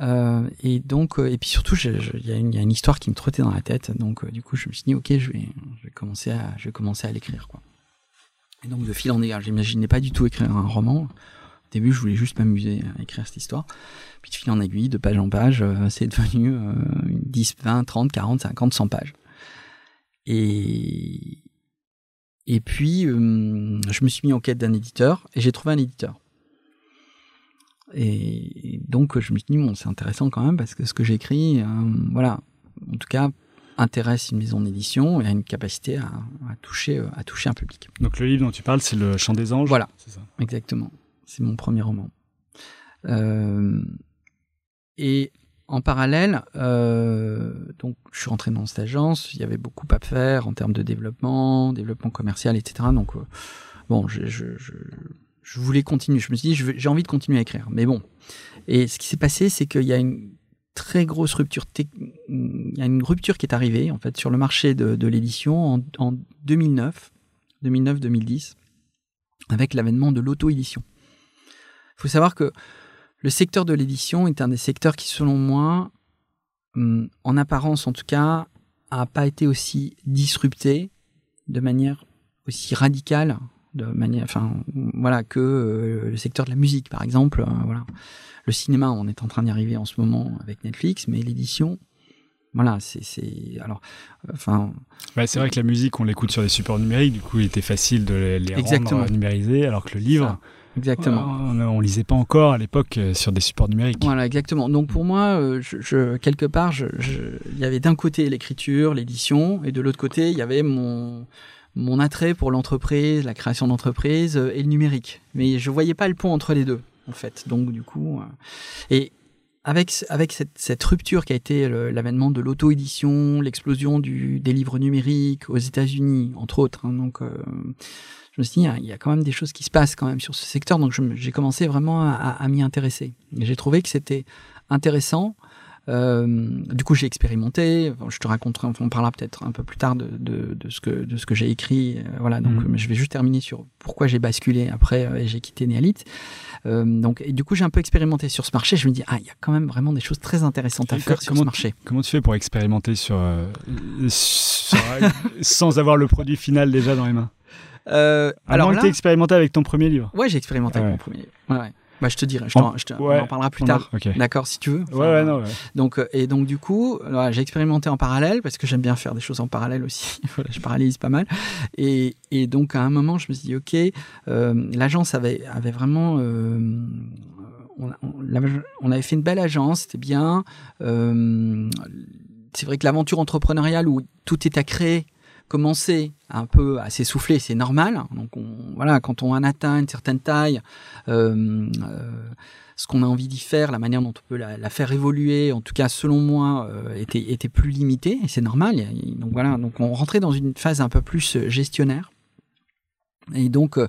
Euh, et donc, euh, et puis surtout, il y, a une- il y a une histoire qui me trottait dans la tête. Donc, euh, du coup, je me suis dit, ok, je vais, je vais commencer à, je vais commencer à l'écrire, quoi. Et donc, de fil en aiguille, j'imaginais pas du tout écrire un roman. Au début, je voulais juste m'amuser à écrire cette histoire. Puis, de fil en aiguille, de page en page, c'est devenu euh, 10, 20, 30, 40, 50, 100 pages. Et, et puis, euh, je me suis mis en quête d'un éditeur et j'ai trouvé un éditeur. Et donc, je me suis dit, bon, c'est intéressant quand même parce que ce que j'écris, euh, voilà, en tout cas, intéresse une maison d'édition et a une capacité à, à toucher, à toucher un public. Donc, le livre dont tu parles, c'est Le Chant des Anges. Voilà. C'est ça? Exactement. C'est mon premier roman. Euh, et en parallèle, euh, donc je suis rentré dans cette agence. Il y avait beaucoup à faire en termes de développement, développement commercial, etc. Donc euh, bon, je, voulais continuer. Je me suis dit, j'ai envie de continuer à écrire. Mais bon. Et ce qui s'est passé, c'est qu'il y a une très grosse rupture. Il y a une rupture qui est arrivée en fait sur le marché de, de l'édition en, en 2009, 2009-2010, avec l'avènement de l'auto-édition. Il faut savoir que le secteur de l'édition est un des secteurs qui, selon moi, hum, en apparence en tout cas, a pas été aussi disrupté de manière aussi radicale, de manière, enfin, voilà, que euh, le secteur de la musique, par exemple. euh, voilà, le cinéma, on est en train d'y arriver en ce moment avec Netflix, mais l'édition, voilà, c'est, c'est, alors, enfin, Ouais, c'est vrai que la musique, on l'écoute sur des supports numériques, du coup, il était facile de les, les Exactement. rendre numérisés, alors que le livre, exactement. on, on lisait pas encore à l'époque euh, sur des supports numériques. Voilà, exactement. Donc pour moi, euh, je, je- quelque part, il y avait d'un côté l'écriture, l'édition, et de l'autre côté, il y avait mon mon attrait pour l'entreprise, la création d'entreprise euh, et le numérique. Mais je voyais pas le pont entre les deux, en fait. Donc du coup, et avec ce- avec cette, cette rupture qui a été l'avènement de l'auto-édition, l'explosion des livres numériques aux États-Unis, entre autres. hein, donc euh, je me suis dit, il y a- quand même des choses qui se passent quand même sur ce secteur, donc j'ai commencé vraiment à, à- à m'y intéresser. J'ai trouvé que c'était intéressant. Euh, du coup, j'ai expérimenté. Je te raconterai, on parlera peut-être un peu plus tard de, de, de ce que de ce que j'ai écrit. Euh, voilà, donc mais je vais juste terminer sur pourquoi j'ai basculé après euh, et j'ai quitté Néalite. Euh, donc, et du coup, j'ai un peu expérimenté sur ce marché. Je me dis, ah, il y a quand même vraiment des choses très intéressantes à faire sur ce marché. Comment tu fais pour expérimenter sur, sur- sans avoir le produit final déjà dans les mains? Euh, Alors que là, expérimenté avec ton premier livre. ouais, j'ai expérimenté Ah avec mon premier. livre. Ouais, ouais. Bah, je te dirai. Je En- t'en- je te- ouais, on en parlera plus On a- tard. D'accord, si tu veux. Ouais, ouais, non, ouais. Donc, euh, et donc du coup, voilà, j'ai expérimenté en parallèle parce que j'aime bien faire des choses en parallèle aussi. voilà, je paralyse pas mal. Et, et donc à un moment, je me suis dit, ok, euh, l'agence avait, avait vraiment, euh, on, on l'avait- on avait fait une belle agence, c'était bien. Euh, c'est vrai que l'aventure entrepreneuriale où tout est à créer commençait un peu à s'essouffler, c'est normal. Donc on, voilà, quand on en atteint une certaine taille, euh, euh, ce qu'on a envie d'y faire, la manière dont on peut la, faire évoluer, en tout cas selon moi, euh, était, était plus limitée et c'est normal. Donc voilà, donc on rentrait dans une phase un peu plus gestionnaire. Et donc, euh,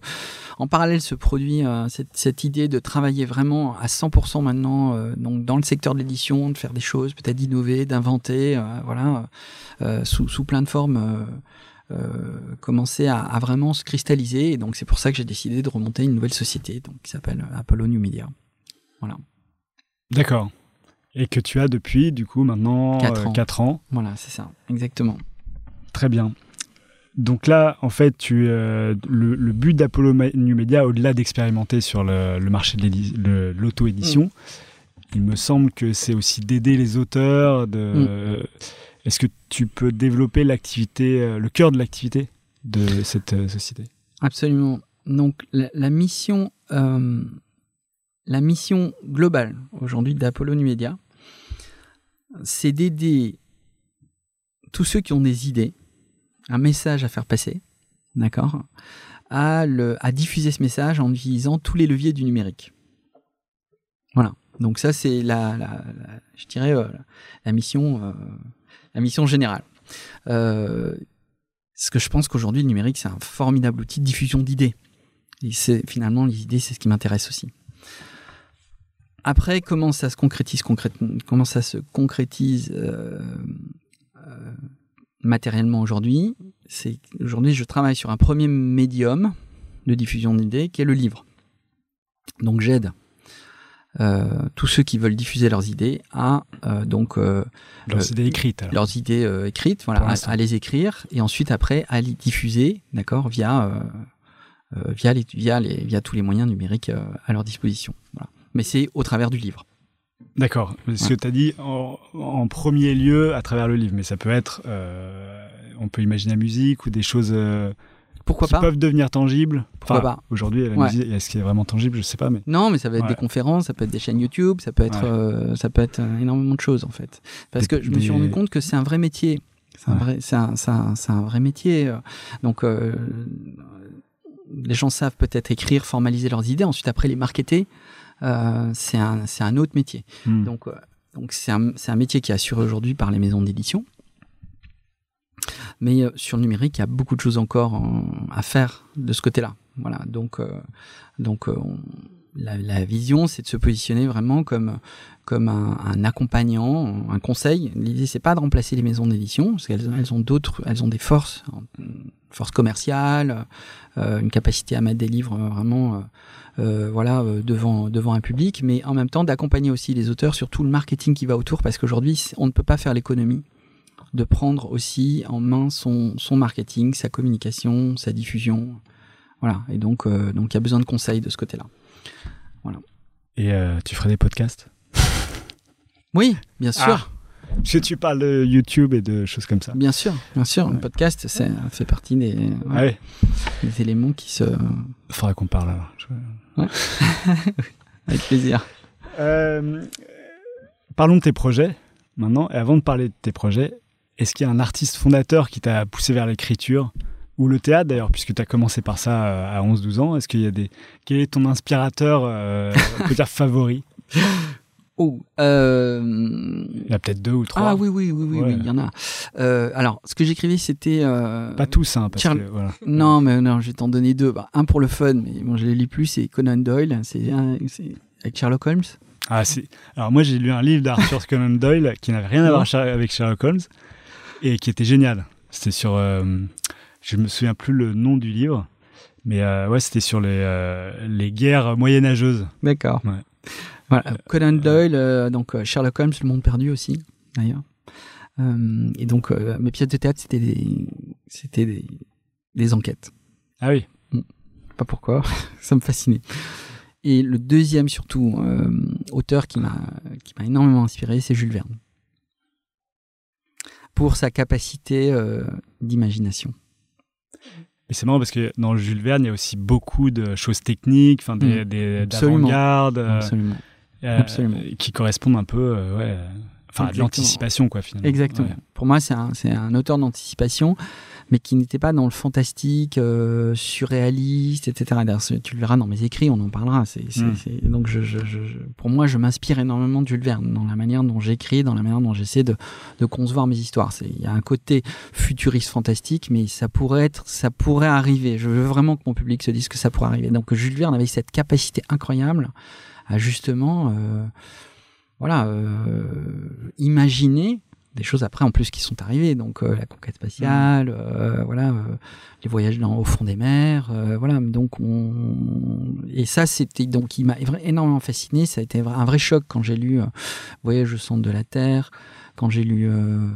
en parallèle, se produit euh, cette, cette idée de travailler vraiment à 100% maintenant euh, donc dans le secteur de l'édition, de faire des choses, peut-être d'innover, d'inventer, voilà, sous, sous plein de formes, commencer à, à vraiment se cristalliser. Et donc, c'est pour ça que j'ai décidé de remonter une nouvelle société donc, qui s'appelle Apollo New Media. Voilà, D'accord. Et que tu as depuis, du coup, maintenant Quatre euh, ans. quatre ans. voilà c'est ça, exactement. Très bien. Donc là, en fait, tu, euh, le, le but d'Apollo New Media, au-delà d'expérimenter sur le, le marché de l'auto-édition, Mm. il me semble que c'est aussi d'aider les auteurs. Mm. Est-ce que tu peux développer l'activité, euh, le cœur de l'activité de cette euh, société? Absolument. Donc la, la mission, euh, la mission globale aujourd'hui d'Apollo New Media, c'est d'aider tous ceux qui ont des idées, un message à faire passer, d'accord, à, diffuser ce message en utilisant tous les leviers du numérique. Voilà. Donc ça c'est la, je dirais euh, la mission, euh, la mission générale. Euh, parce que je pense qu'aujourd'hui, le numérique, c'est un formidable outil de diffusion d'idées. Et c'est finalement les idées, c'est ce qui m'intéresse aussi. Après, comment ça se concrétise concrètement Comment ça se concrétise euh, matériellement aujourd'hui C'est aujourd'hui, je travaille sur un premier médium de diffusion d'idées, qui est le livre. Donc, j'aide euh, tous ceux qui veulent diffuser leurs idées à euh, donc euh, Leurs Euh, idées écrites. alors. leurs idées euh, écrites, voilà, à, les écrire et ensuite après à les diffuser, d'accord, via euh, via les via les via tous les moyens numériques à leur disposition. Voilà. Mais c'est au travers du livre. D'accord. Ce que tu as dit en, en premier lieu à travers le livre, mais ça peut être, euh, on peut imaginer la musique ou des choses euh, Pourquoi qui pas peuvent devenir tangibles. Pourquoi pas Aujourd'hui, la Ouais. musique, est-ce qu'il est vraiment tangible? Je sais pas, mais Non, mais ça peut être Ouais. des conférences, ça peut être des chaînes YouTube, ça peut être Ouais. euh, ça peut être énormément de choses en fait. Parce Des- que je me suis rendu compte que c'est un vrai métier. C'est un vrai c'est un, vrai métier. Donc les gens savent peut-être écrire, formaliser leurs idées, ensuite après les marketer. Euh, c'est un c'est un autre métier. Hmm. Donc, euh, donc c'est un, c'est un métier qui est assuré aujourd'hui par les maisons d'édition. Mais euh, sur le numérique, il y a beaucoup de choses encore en- à faire de ce côté-là. Voilà. Donc, euh, donc euh, on- la, la vision, c'est de se positionner vraiment comme comme un, un accompagnant, un conseil. L'idée, c'est pas de remplacer les maisons d'édition, parce qu'elles elles ont d'autres, elles ont des forces, une force commerciale, euh, une capacité à mettre des livres vraiment, euh, voilà, euh, devant devant un public, mais en même temps d'accompagner aussi les auteurs sur tout le marketing qui va autour, parce qu'aujourd'hui, on ne peut pas faire l'économie de prendre aussi en main son son marketing, sa communication, sa diffusion, voilà. Et donc euh, donc il y a besoin de conseils de ce côté-là. Et euh, tu ferais des podcasts? Oui, bien sûr. Parce que tu parles de YouTube et de choses comme ça. Bien sûr, bien sûr. Ouais. Le podcast, ça fait partie des, Ah ouais. des éléments qui se. Faudra qu'on parle alors. Avec plaisir. Euh, parlons de tes projets maintenant. Et avant de parler de tes projets, est-ce qu'il y a un artiste fondateur qui t'a poussé vers l'écriture? Ou le théâtre d'ailleurs, puisque tu as commencé par ça euh, à 11-12 ans Est-ce qu'il y a des. Quel est ton inspirateur, euh, on peut dire favori? Oh, euh... Il y en a peut-être deux ou trois. Ah oui, oui, oui, oui, Ouais. oui, il y en a. Euh, alors, ce que j'écrivais, c'était. euh, Pas tous, hein, parce Charles- que voilà. Non, mais non, je vais t'en donner deux. Bah, un pour le fun, mais bon, je les lis plus, c'est Conan Doyle, c'est un- avec Sherlock Holmes. Ah, c'est- Alors moi j'ai lu un livre d'Arthur Conan Doyle qui n'avait rien à voir avec Sherlock Holmes et qui était génial. C'était sur, je me souviens plus le nom du livre, mais ouais c'était sur les, les guerres moyenâgeuses. D'accord. Ouais. Voilà, Conan Doyle, euh, donc euh, Sherlock Holmes, Le Monde Perdu aussi, d'ailleurs. Euh, et donc, euh, mes pièces de théâtre, c'était des, c'était des, des enquêtes. Ah oui. Pas pourquoi, ça me fascinait. Et le deuxième, surtout, euh, auteur qui m'a, qui m'a énormément inspiré, c'est Jules Verne. Pour sa capacité euh, d'imagination. Et c'est marrant parce que dans le Jules Verne il y a aussi beaucoup de choses techniques, enfin des, Mm. des euh, Absolument. Euh, qui correspondent un peu, euh, ouais, enfin, à de l'anticipation, quoi, finalement. Exactement. Ouais. Pour moi, c'est un, un auteur d'anticipation, mais qui n'était pas dans le fantastique, euh, surréaliste, etc. Tu le verras dans mes écrits, on en parlera. Mm. c'est- donc, je, je- je- je- pour moi, je m'inspire énormément de Jules Verne dans la manière dont j'écris, dans la manière dont j'essaie de, de concevoir mes histoires. Il y a un côté futuriste fantastique, mais ça pourrait être, ça pourrait arriver. Je veux vraiment que mon public se dise que ça pourrait arriver. Donc, Jules Verne avait cette capacité incroyable à justement, euh, voilà, euh, imaginer des choses après en plus qui sont arrivées. Donc euh, la conquête spatiale euh, voilà euh, les voyages dans, au fond des mers voilà. Donc on et ça c'était donc il m'a énormément fasciné. Ça a été un vrai choc quand j'ai lu Voyage au centre de la Terre quand j'ai lu euh,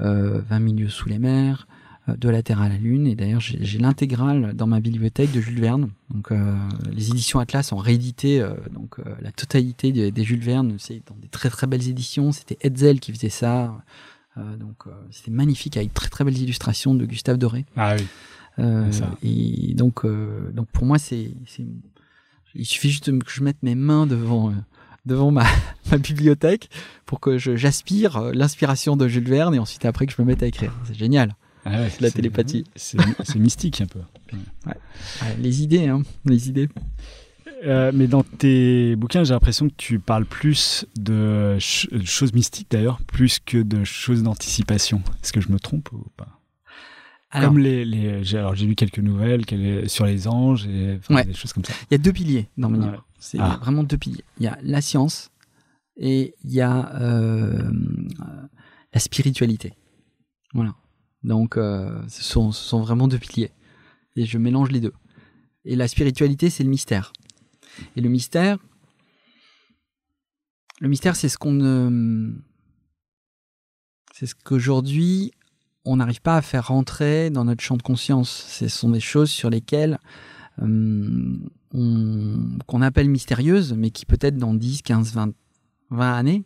euh, 20 milieux sous les mers de la Terre à la Lune. Et d'ailleurs j'ai l'intégrale dans ma bibliothèque de Jules Verne. Donc euh, les éditions Atlas ont réédité euh, donc euh, la totalité des, des Jules Verne. C'est dans des très très belles éditions. C'était Hetzel qui faisait ça. Euh, donc euh, c'était magnifique avec très très belles illustrations de Gustave Doré. Ah oui. Euh, et donc euh, donc pour moi c'est il suffit juste que je mette mes mains devant euh, devant ma, ma bibliothèque pour que j'aspire euh, l'inspiration de Jules Verne et ensuite après que je me mette à écrire. C'est génial Ah ouais, la télépathie. C'est mystique un peu. Ouais, les idées hein les idées Euh, mais dans tes bouquins, j'ai l'impression que tu parles plus de ch- de choses mystiques d'ailleurs, plus que de choses d'anticipation. Est-ce que je me trompe ou pas? Alors, Comme les, les j'ai alors j'ai lu quelques nouvelles sur les anges et enfin, Ouais. des choses comme ça. Il y a deux piliers dans mes Ouais. livres. C'est Ah. vraiment deux piliers. Il y a la science et il y a euh, la spiritualité. Voilà. Donc, euh, ce, sont, ce sont vraiment deux piliers. Et je mélange les deux. Et la spiritualité, c'est le mystère. Et le mystère, le mystère, c'est ce qu'on ne. C'est ce qu'aujourd'hui, on n'arrive pas à faire rentrer dans notre champ de conscience. Ce sont des choses sur lesquelles euh, on- qu'on appelle mystérieuses, mais qui peut-être dans 10, 15, 20, 20 années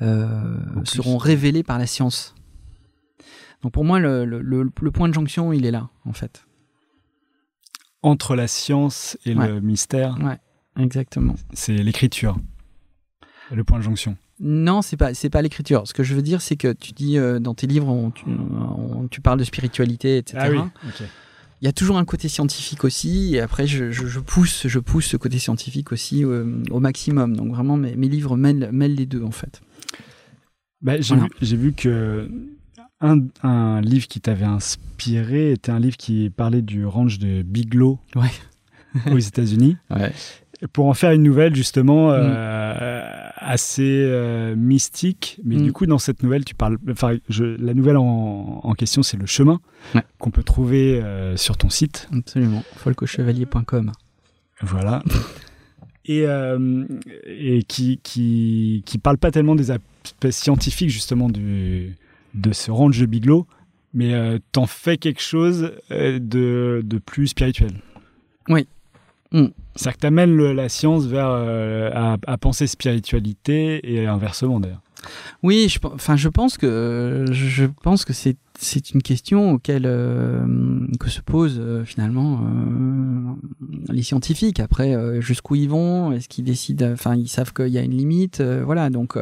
euh, seront révélées par la science. Donc pour moi, le, le- point de jonction, il est là, en fait. Entre la science et Ouais. le mystère, Exactement. c'est l'écriture, le point de jonction. Non, c'est pas c'est pas l'écriture. Ce que je veux dire, c'est que tu dis euh, dans tes livres, on- tu, on- tu parles de spiritualité, etc. Ah oui. Il y a toujours un côté scientifique aussi, et après je, je- je pousse je pousse ce côté scientifique aussi euh, au maximum. Donc vraiment, mes, mes livres mêlent, mêlent les deux en fait. Bah, j'ai Voilà. vu, j'ai vu que un, un livre qui t'avait inspiré était un livre qui parlait du ranch de Bigelow Ouais. aux États-Unis. Ouais. Pour en faire une nouvelle justement euh, assez euh, mystique, mais Mm. du coup dans cette nouvelle tu parles, enfin je, la nouvelle en, en question c'est le chemin Ouais. qu'on peut trouver euh, sur ton site, Absolument. Folcochevalier.com. voilà, et, euh, et qui, qui qui parle pas tellement des aspects scientifiques justement du de ce ranch de Bigelow, mais euh, t'en fais quelque chose euh, de, de plus spirituel. Oui. Mm. C'est-à-dire que t'amènes le- la science vers euh, à, à penser spiritualité et inversement d'ailleurs. Oui, je, enfin, je pense que je pense que c'est c'est une question auquel euh, que se posent euh, finalement euh, les scientifiques. Après, jusqu'où ils vont? Est-ce qu'ils décident Enfin, ils savent qu'il y a une limite? voilà. Donc,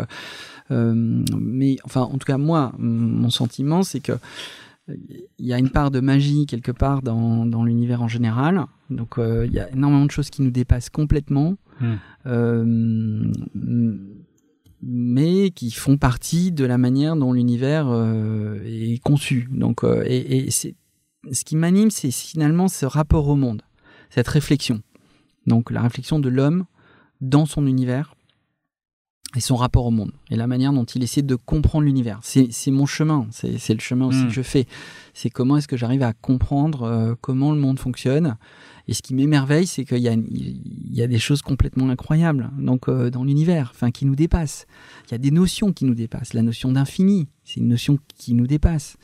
mais enfin, en tout cas, moi, mon sentiment, c'est que euh, il y a une part de magie quelque part dans, dans l'univers en général. Donc, euh, il y a énormément de choses qui nous dépassent complètement. Mm. Euh, mais qui font partie de la manière dont l'univers euh, est conçu. Donc, euh, et, et c'est ce qui m'anime, c'est finalement ce rapport au monde, cette réflexion. Donc, la réflexion de l'homme dans son univers et son rapport au monde et la manière dont il essaie de comprendre l'univers. C'est mon chemin, c'est le chemin aussi Mm. que je fais. C'est comment est-ce que j'arrive à comprendre euh, comment le monde fonctionne. Et ce qui m'émerveille, c'est qu'il y, y a des choses complètement incroyables donc euh, dans l'univers, enfin qui nous dépassent. Il y a des notions qui nous dépassent. La notion d'infini, c'est une notion qui nous dépasse.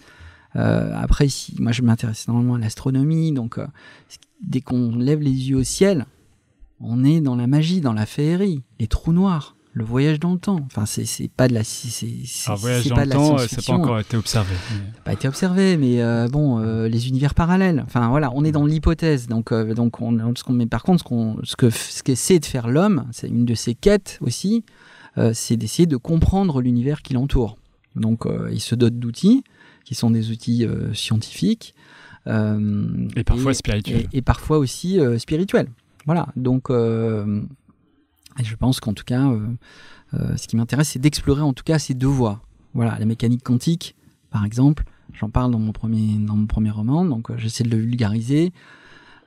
Euh, après, si, moi je m'intéresse énormément à l'astronomie, donc dès qu'on lève les yeux au ciel, on est dans la magie, dans la féerie, les trous noirs. Le voyage dans le temps. Enfin, c'est c'est pas de la c'est c'est Alors, voyage c'est dans pas le de la temps, euh, ça n'a pas encore été observé. Ça n'a pas été observé, mais euh, bon, euh, les univers parallèles. Enfin voilà, on est dans l'hypothèse. Donc, euh, donc on, ce qu'on, mais par contre, ce, qu'on, ce que ce qu'essaie de faire l'homme, c'est une de ses quêtes aussi, c'est d'essayer de comprendre l'univers qui l'entoure. Donc, il se dote d'outils qui sont des outils scientifiques Et parfois spirituel. et, et parfois aussi spirituels. Voilà. Donc, et je pense qu'en tout cas, euh, euh, ce qui m'intéresse, c'est d'explorer en tout cas ces deux voies. Voilà, la mécanique quantique, par exemple, j'en parle dans mon premier dans mon premier roman, donc euh, j'essaie de le vulgariser.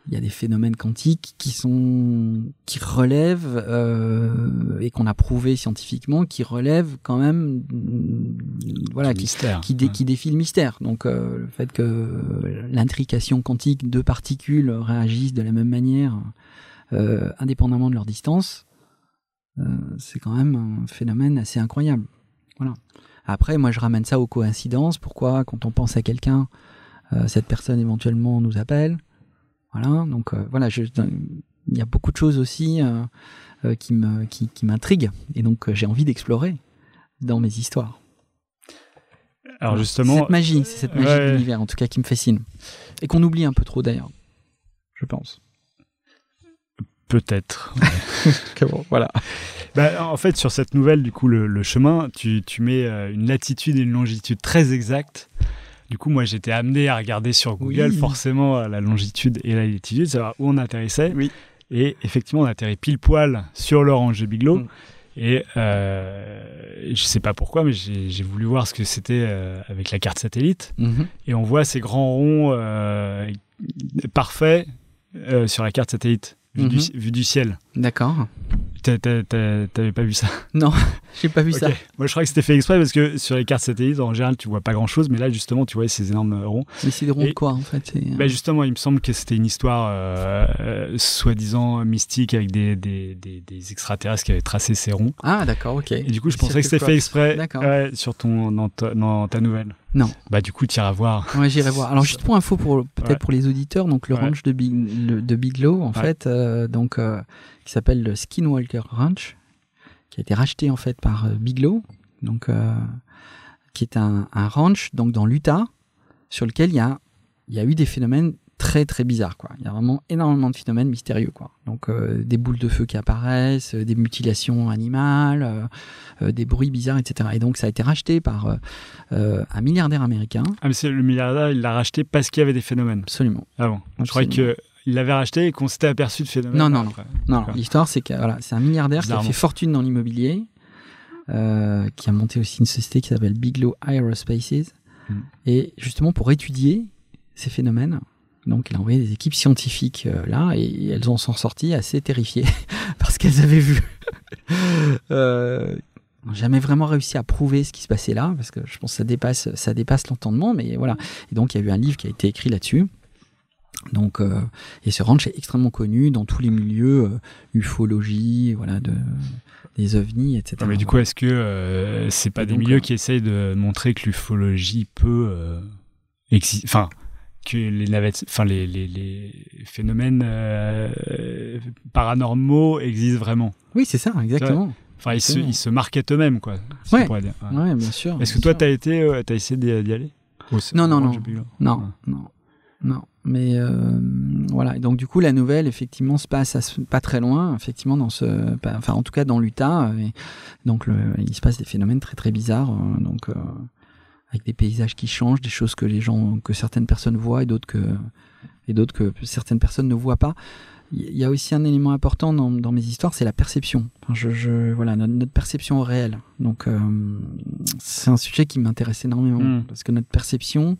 Il y a des phénomènes quantiques qui sont qui relèvent euh, et qu'on a prouvé scientifiquement, qui relèvent quand même, mm, voilà, qui mystère. qui, dé- Ouais. qui défie le mystère. Donc euh, le fait que l'intrication quantique de particules réagissent de la même manière, euh, indépendamment de leur distance, c'est quand même un phénomène assez incroyable. Voilà. Après, moi, je ramène ça aux coïncidences. Pourquoi, quand on pense à quelqu'un, euh, cette personne éventuellement nous appelle? Voilà. Donc euh, voilà, je- il y a beaucoup de choses aussi euh, euh, qui me qui, qui m'intriguent et donc euh, j'ai envie d'explorer dans mes histoires. Alors justement, cette magie, c'est cette magie ouais. de l'univers en tout cas qui me fascine et qu'on oublie un peu trop d'ailleurs, je pense. Peut-être. voilà. Bah, en fait, sur cette nouvelle, du coup, le, le chemin, tu, tu mets euh, une latitude et une longitude très exactes. Du coup, moi, j'étais amené à regarder sur Google Oui. forcément euh, la longitude et la latitude, savoir où on atterrissait. Oui. Et effectivement, on atterrit pile poil sur l'Orange de Biglow. Mm. Et euh, je sais pas pourquoi, mais j'ai voulu voir ce que c'était euh, avec la carte satellite. Mhm. Et on voit ces grands ronds euh, parfaits sur la carte satellite, vue, du, Mhm. vue du ciel. D'accord. T'avais pas vu ça J'ai pas vu ça. Moi, je crois que c'était fait exprès parce que sur les cartes satellites, en général, tu vois pas grand chose, mais là, justement, tu vois ces énormes ronds. Mais c'est des ronds de quoi en fait Bah, justement, il me semble que c'était une histoire euh, euh, soi-disant mystique avec des, des, des, des extraterrestres qui avaient tracé ces ronds. Ah d'accord, ok. Et du coup, je pensais que c'était fait exprès ouais, sur ton, dans, ta, dans ta nouvelle. Non. Bah, du coup, tu iras voir. Ouais, j'irai voir. Alors juste pour info, pour peut-être Ouais. pour les auditeurs, donc le Ouais. ranch de Big, de Biglow, en Ouais. fait, euh, donc euh, qui s'appelle le Skinwalker Ranch, qui a été racheté en fait par euh, Biglow, donc euh, qui est un, un ranch donc dans l'Utah, sur lequel il y a y a eu des phénomènes très très bizarres quoi. Il y a vraiment énormément de phénomènes mystérieux quoi. Donc euh, des boules de feu qui apparaissent, euh, des mutilations animales, euh, des bruits bizarres, etc. Et donc ça a été racheté par un milliardaire américain. Ah, mais c'est le milliardaire, il l'a racheté parce qu'il y avait des phénomènes. Absolument. Ah bon Je croyais Absolument. Qu'il l'avait racheté et qu'on s'était aperçu de phénomènes. Non, non, non. Non, l'histoire c'est que voilà, c'est un milliardaire qui a fait fortune dans l'immobilier, euh, qui a monté aussi une société qui s'appelle Biglow Aerospaces, Mm. et justement pour étudier ces phénomènes. Donc, il a envoyé des équipes scientifiques euh, là, et elles en sont sorties assez terrifiées parce qu'elles avaient vu. euh, jamais vraiment réussi à prouver ce qui se passait là, parce que je pense que ça dépasse, ça dépasse l'entendement, mais voilà. Et donc, il y a eu un livre qui a été écrit là-dessus. Donc, euh, et ce ranch est extrêmement connu dans tous les milieux, euh, ufologie, voilà, de, des ovnis, etc. Non, mais du coup, est-ce que euh, c'est pas Et des donc, milieux euh, qui essayent de montrer que l'ufologie peut euh, exi- enfin que les navettes, enfin les, les, les phénomènes paranormaux existent vraiment? Oui, c'est ça, exactement. Enfin, ils se, ils se marketent eux-mêmes, quoi. si Ouais. dire. Ouais. Ouais, bien sûr. Est-ce que toi, t'as été, t'as essayé d'y aller? Non, non, non. Non, non, non. Mais euh, voilà. Et donc du coup, la nouvelle, effectivement, se passe à pas très loin, effectivement, dans ce, pas- enfin, en tout cas dans l'Utah. donc, le, il se passe des phénomènes très très bizarres. euh, donc, euh, avec des paysages qui changent, des choses que les gens, que certaines personnes voient et d'autres que et d'autres que certaines personnes ne voient pas. Il y a aussi un élément important dans, dans mes histoires, c'est la perception. Enfin, je, je, voilà, notre, notre perception au réel. Donc, euh, c'est un sujet qui m'intéresse énormément Mm. parce que notre perception,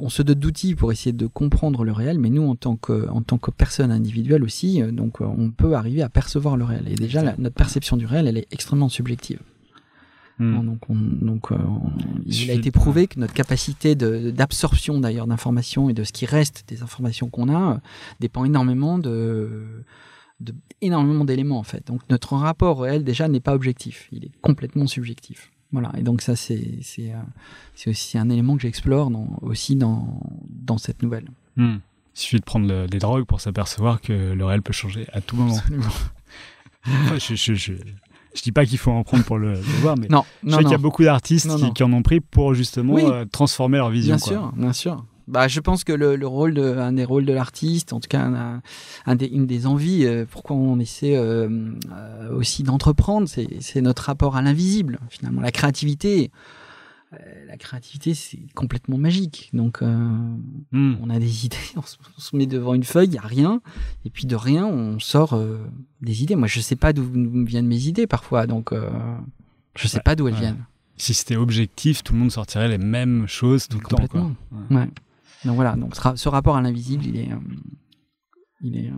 on se dote d'outils pour essayer de comprendre le réel, mais nous, en tant que, en tant que personne individuelle aussi, euh, donc, euh, on peut arriver à percevoir le réel. Et déjà, la- notre perception du réel, elle est extrêmement subjective. Hmm. Donc, on- donc euh, on- il a été prouvé que notre capacité d'absorption d'ailleurs d'informations et de ce qui reste des informations qu'on a euh, dépend énormément de, de énormément d'éléments en fait. Donc notre rapport réel déjà n'est pas objectif, il est complètement subjectif. Voilà. Et donc ça c'est c'est euh, c'est aussi un élément que j'explore dans, aussi dans dans cette nouvelle. Hmm. Il suffit de prendre le- des drogues pour s'apercevoir que le réel peut changer à tout moment. Enfin, je, je, je, Je dis pas qu'il faut en prendre pour le, le voir, mais Non, je non, sais qu'il y a beaucoup d'artistes qui, en ont pris pour justement Oui. euh, transformer leur vision. Bien quoi. sûr, bien sûr. Bah, je pense que le, le rôle de, un des rôles de l'artiste, en tout cas un, un des, une des envies, euh, pourquoi on essaie euh, euh, aussi d'entreprendre, c'est notre rapport à l'invisible. Finalement, la créativité, euh, la créativité, c'est complètement magique. Donc, Hmm. on a des idées, on se, on se met devant une feuille, il y a rien, et puis de rien, on sort des idées. Moi, je sais pas d'où viennent mes idées parfois, donc je sais Ouais, pas d'où elles ouais. viennent. Si c'était objectif, tout le monde sortirait les mêmes choses tout le temps. Quoi. Complètement. Ouais. Donc voilà, donc ce, ra- ce rapport à l'invisible, il est, euh, il est, euh,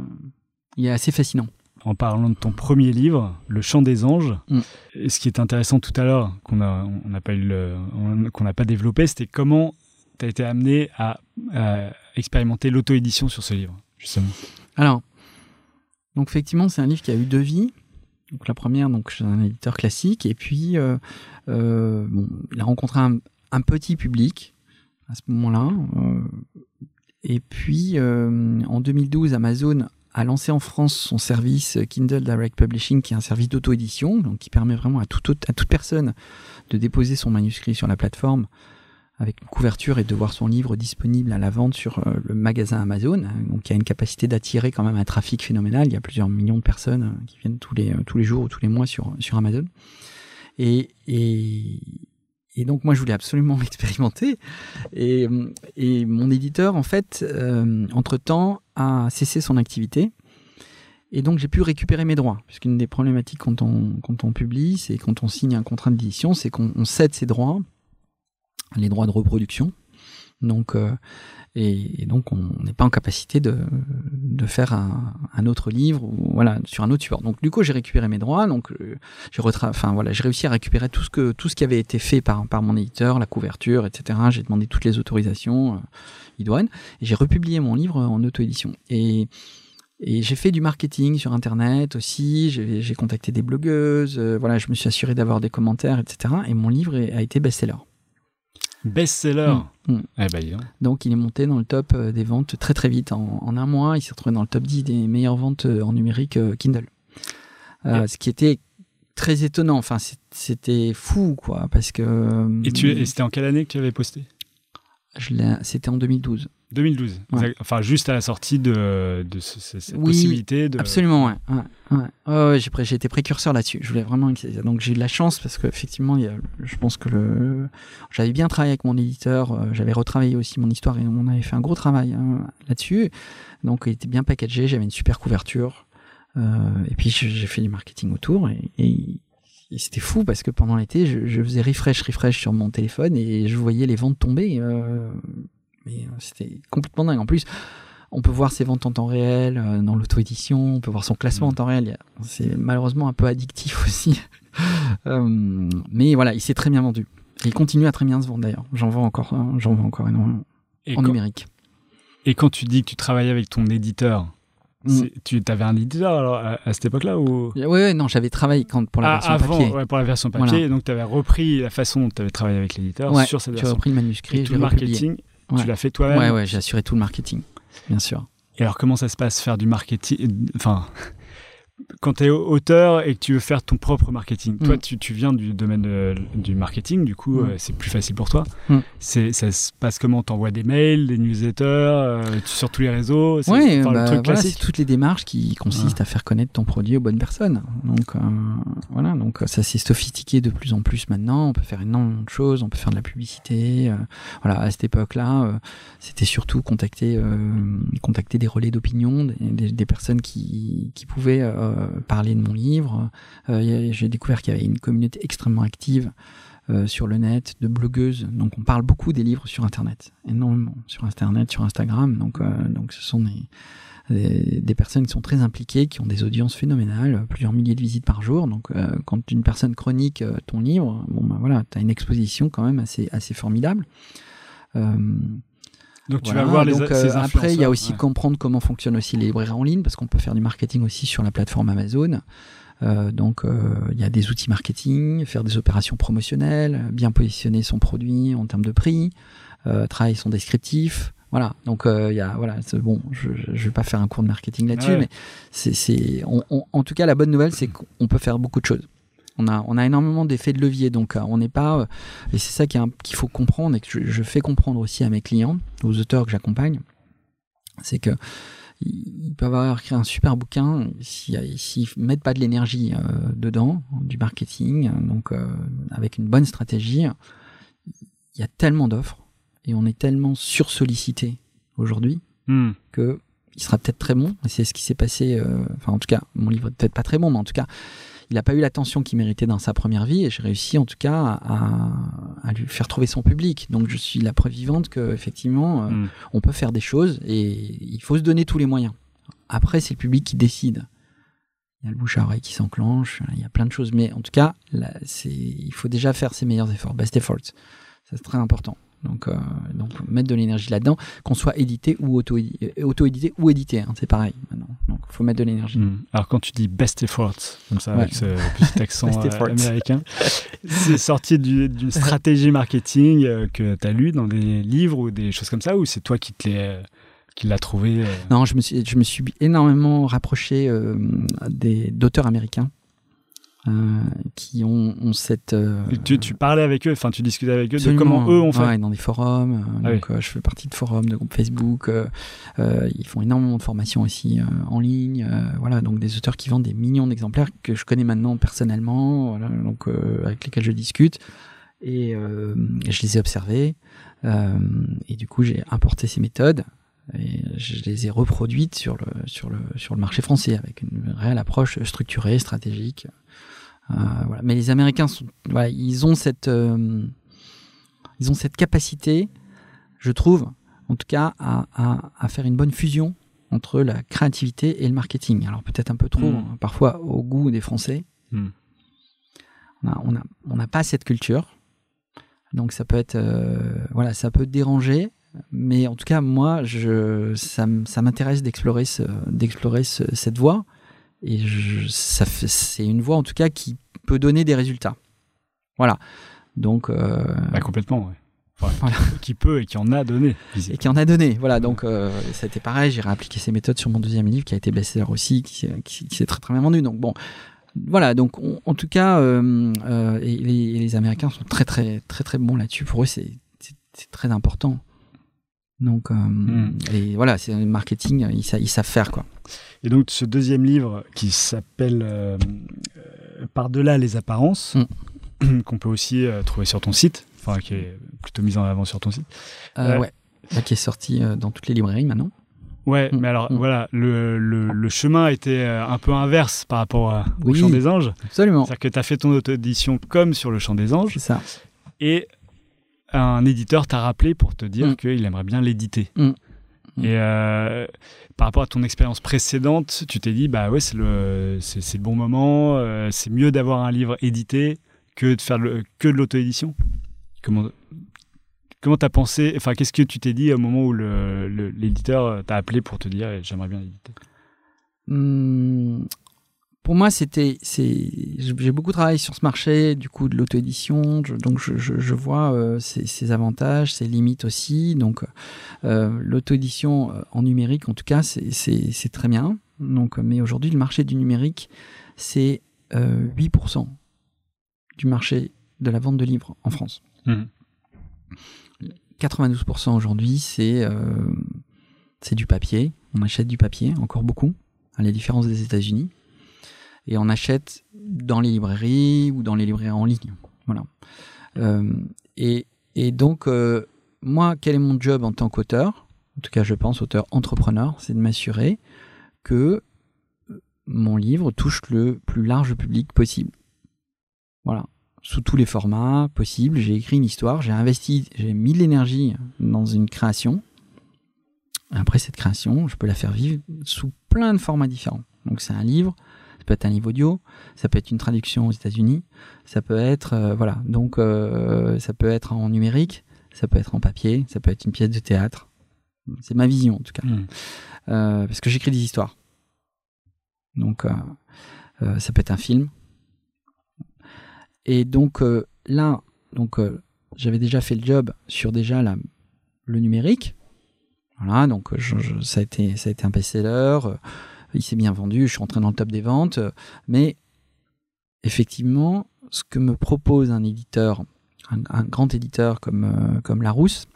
il est assez fascinant. En parlant de ton premier livre, Le Chant des Anges, Mm. et ce qui est intéressant tout à l'heure, qu'on on n'a pas eu le- on- qu'on n'a pas développé, c'était comment tu as été amené à, à expérimenter l'auto-édition sur ce livre, justement. Alors, donc effectivement, c'est un livre qui a eu deux vies. Donc la première, donc chez un éditeur classique, et puis euh, euh, bon, il a rencontré un, un petit public à ce moment-là. euh, et puis euh, en 2012, Amazon a lancé en France son service Kindle Direct Publishing, qui est un service d'auto-édition, donc qui permet vraiment à, à toute personne de déposer son manuscrit sur la plateforme avec une couverture et de voir son livre disponible à la vente sur euh, le magasin Amazon, hein, donc qui a une capacité d'attirer quand même un trafic phénoménal. Il y a plusieurs millions de personnes qui viennent tous les tous les jours ou tous les mois sur sur Amazon. Et et donc moi je voulais absolument l'expérimenter et euh, mon éditeur en fait entre temps a cessé son activité. Et donc j'ai pu récupérer mes droits, puisqu'une des problématiques quand on, publie, c'est quand on signe un contrat d'édition, c'est qu'on on cède ses droits, les droits de reproduction. Donc, euh, et, donc on n'est pas en capacité de, faire un, autre livre ou voilà sur un autre support. Donc du coup j'ai récupéré mes droits, donc euh, j'ai enfin voilà j'ai réussi à récupérer tout ce que tout ce qui avait été fait par par mon éditeur, la couverture, etc. J'ai demandé toutes les autorisations euh, idoines et j'ai republié mon livre en auto-édition. Et et j'ai fait du marketing sur Internet aussi. J'ai contacté des blogueuses. voilà, je me suis assuré d'avoir des commentaires, etc. Et mon livre a été best-seller. Best-seller. Mm, mm. Eh ben, donc. Il est monté dans le top euh, des ventes très très vite. En, en un mois, il s'est retrouvé dans le top 10 des meilleures ventes euh, en numérique euh, Kindle. Euh, Ce qui était très étonnant. Enfin, c'était fou, quoi, parce que. Et, tu, et c'était en quelle année que tu avais posté? je l'ai- C'était en 2012. 2012. Ouais. Exact. Enfin, juste à la sortie de, de ce- ce- cette Oui, possibilité de. Absolument, ouais. ouais, ouais. Ouais, ouais, j'ai, été précurseur là-dessus. Je voulais vraiment. Donc j'ai eu de la chance parce qu'effectivement, je pense que le, j'avais bien travaillé avec mon éditeur. euh, J'avais retravaillé aussi mon histoire et on avait fait un gros travail hein, là-dessus. Donc il était bien packagé. J'avais une super couverture. Euh, et puis j'ai j'ai fait du marketing autour et, et- et c'était fou parce que pendant l'été, je, je faisais refresh, refresh sur mon téléphone et je voyais les ventes tomber. euh, mais euh, c'était complètement dingue. En plus, on peut voir ses ventes en temps réel euh, dans l'auto-édition, on peut voir son classement en temps réel. C'est malheureusement un peu addictif aussi. Euh, mais voilà, il s'est très bien vendu. Et il continue à très bien se vendre d'ailleurs. J'en vends encore, hein, j'en vends encore énormément Et en quand, numérique. et quand tu dis que tu travaillais avec ton éditeur, Mm. tu avais un éditeur alors, à, à cette époque-là ou? Ouais, non, j'avais travaillé quand, pour la Ah, version avant, papier. ouais, pour la version papier, Voilà. donc tu avais repris la façon dont tu avais travaillé avec l'éditeur Ouais, sur cette tu as version. repris le manuscrit Et tout le republié. Ouais. tu l'as fait toi-même Ouais, ouais, j'ai assuré tout le marketing, bien sûr. Et alors, comment ça se passe faire du marketing Enfin, quand tu es auteur et que tu veux faire ton propre marketing, toi, Mm. tu, tu viens du domaine de- du marketing, du coup, Mm. euh, c'est plus facile pour toi. Mm. C'est, ça se passe comment? T'envoies des mails, des newsletters, euh, sur tous les réseaux c'est, bah, le truc voilà, toutes les démarches qui consistent à faire connaître ton produit aux bonnes personnes. Donc euh, voilà, donc euh, ça s'est sophistiqué de plus en plus maintenant. On peut faire énormément de choses, on peut faire de la publicité. euh, voilà, à cette époque-là, euh, c'était surtout contacter, euh, contacter des relais d'opinion, des, des- des personnes qui, qui pouvaient euh, parler de mon livre. Euh, J'ai découvert qu'il y avait une communauté extrêmement active. euh, sur le net, de blogueuses. Donc on parle beaucoup des livres sur Internet, énormément sur Internet, sur Instagram. Donc, euh, donc ce sont des, des, personnes qui sont très impliquées, qui ont des audiences phénoménales, plusieurs milliers de visites par jour. Donc euh, quand une personne chronique euh, ton livre, bon ben voilà, tu as une exposition quand même assez, assez formidable. Donc, tu vas voir les, donc, euh, après, il y a aussi ouais. comprendre comment fonctionnent aussi les libraires en ligne, parce qu'on peut faire du marketing aussi sur la plateforme Amazon. Euh, donc, euh, il y a des outils marketing, faire des opérations promotionnelles, bien positionner son produit en termes de prix, euh, travailler son descriptif. Voilà. Donc, euh, il y a, voilà, bon. Je, je vais pas faire un cours de marketing là-dessus, Ouais. mais c'est, c'est, on- on- en tout cas, la bonne nouvelle, c'est qu'on peut faire beaucoup de choses. On a, on a énormément d'effets de levier, donc euh, on n'est pas. euh, et c'est ça qu'il faut comprendre et que je, je fais comprendre aussi à mes clients, aux auteurs que j'accompagne, c'est que ils peuvent avoir écrit un super bouquin si- s'ils mettent pas de l'énergie euh, dedans, du marketing, donc euh, avec une bonne stratégie. Il y a tellement d'offres et on est tellement sursollicité aujourd'hui Hmm. que il sera peut-être très bon. Et c'est ce qui s'est passé. euh, enfin, en tout cas, mon livre est peut-être pas très bon, mais en tout cas, il n'a pas eu l'attention qu'il méritait dans sa première vie. Et j'ai réussi, en tout cas, à, à lui faire trouver son public. Donc, je suis la preuve vivante que effectivement, euh, Mm. on peut faire des choses et il faut se donner tous les moyens. Après, c'est le public qui décide. Il y a le bouche à oreille qui s'enclenche. Il y a plein de choses, mais en tout cas, là, il faut déjà faire ses meilleurs efforts, best efforts. Ça, c'est très important. Donc, euh, donc mettre de l'énergie là-dedans, qu'on soit édité ou auto-édité, auto-édité ou édité, hein, c'est pareil maintenant. Donc, il faut mettre de l'énergie. Hmm. Alors quand tu dis best efforts, comme ça Ouais. avec ce petit accent euh, américain, c'est sorti du- d'une stratégie marketing euh, que tu as lu dans des livres ou des choses comme ça, ou c'est toi qui te l'es, euh, qui l'as trouvé euh, Non, je me suis, je me suis énormément rapproché euh, des, d'auteurs américains euh, qui ont, ont cette. euh, tu, tu parlais avec eux, enfin tu discutais avec eux de comment eux ont fait. Ouais, dans des forums. euh, Ah donc, euh, je fais partie de forums, de groupes Facebook. ils font énormément de formations aussi euh, en ligne. euh, voilà, donc des auteurs qui vendent des millions d'exemplaires que je connais maintenant personnellement, voilà, donc euh, avec lesquels je discute. Et euh, je les ai observés. euh, et du coup, j'ai importé ces méthodes. Et je les ai reproduites sur le, sur le, sur le marché français avec une réelle approche structurée, stratégique. Euh, voilà. Mais les Américains, sont, voilà, ils ont cette, euh, ils ont cette capacité, je trouve, en tout cas, à, à, à faire une bonne fusion entre la créativité et le marketing. Alors peut-être un peu trop, Mm. hein, parfois au goût des Français. Mm. On n'a on a, pas cette culture, donc ça peut être, euh, voilà, ça peut déranger. Mais en tout cas, moi, je, ça, ça m'intéresse d'explorer, ce, d'explorer ce- cette voie. Et c'est une voie, en tout cas, qui peut donner des résultats. Voilà. Donc, euh, Bah, complètement, ouais. Enfin, Voilà. Qui peut et qui en a donné. et qui en a donné. Voilà, donc euh, ça a été pareil. J'ai réappliqué ces méthodes sur mon deuxième livre qui a été best-seller aussi, qui, s'est- qui, qui s'est très très bien vendu. Donc bon, voilà. Donc on- en tout cas, euh, euh, et les, les Américains sont très très très très bons là-dessus. Pour eux, c'est très important. Donc euh, Mm. et voilà, c'est le marketing, ils, sa- ils savent faire quoi. Et donc ce deuxième livre qui s'appelle euh, euh, Par-delà les apparences, qu'on peut aussi euh, trouver sur ton site, enfin qui est plutôt mis en avant sur ton site. Euh, Euh, ouais. Là, qui est sorti euh, dans toutes les librairies maintenant. Ouais, Mm. mais alors voilà, le, le, le chemin était euh, un peu inverse par rapport à- au chant des anges. Absolument. C'est-à-dire que tu as fait ton auto-édition comme sur le chant des anges, C'est ça. et un éditeur t'a rappelé pour te dire Mm. qu'il aimerait bien l'éditer. Mm. Et euh, par rapport à ton expérience précédente, tu t'es dit, bah ouais, c'est le, c'est, c'est le bon moment, euh, c'est mieux d'avoir un livre édité que de faire le, que de l'auto-édition. Comment comment t'as pensé, enfin qu'est-ce que tu t'es dit au moment où le, le- l'éditeur t'a appelé pour te dire, j'aimerais bien l'éditer? Hum, pour moi, c'était, c'est, j'ai beaucoup travaillé sur ce marché, du coup, de l'auto-édition. donc, je, je- je vois euh, ses, ses avantages, ses limites aussi. Donc, euh, l'auto-édition euh, en numérique, en tout cas, c'est, très bien. Donc, euh, mais aujourd'hui, le marché du numérique, c'est euh, 8% du marché de la vente de livres en France. Mhm. 92% aujourd'hui, c'est euh, c'est du papier. On achète du papier, encore beaucoup, à la différence des États-Unis. Et on achète dans les librairies ou dans les librairies en ligne. Voilà. Euh, et, et donc, euh, moi, quel est mon job en tant qu'auteur? En tout cas, je pense, auteur entrepreneur, c'est de m'assurer que euh, mon livre touche le plus large public possible. Voilà sous tous les formats possibles. J'ai écrit une histoire, j'ai investi, j'ai mis de l'énergie dans une création. Après cette création, je peux la faire vivre sous plein de formats différents. Donc c'est un livre, ça peut être un livre audio, ça peut être une traduction aux États-Unis, ça peut être euh, voilà. Donc euh, ça peut être en numérique, ça peut être en papier, ça peut être une pièce de théâtre. C'est ma vision en tout cas, Mhm. Euh, parce que j'écris des histoires. Donc ça peut être un film, et donc là, donc j'avais déjà fait le job sur déjà la, le numérique. Voilà, donc je- je- ça a été ça a été un best-seller. Il s'est bien vendu. Je suis rentré dans le top des ventes, mais effectivement, ce que me propose un éditeur, un, grand éditeur comme, euh, comme Larousse,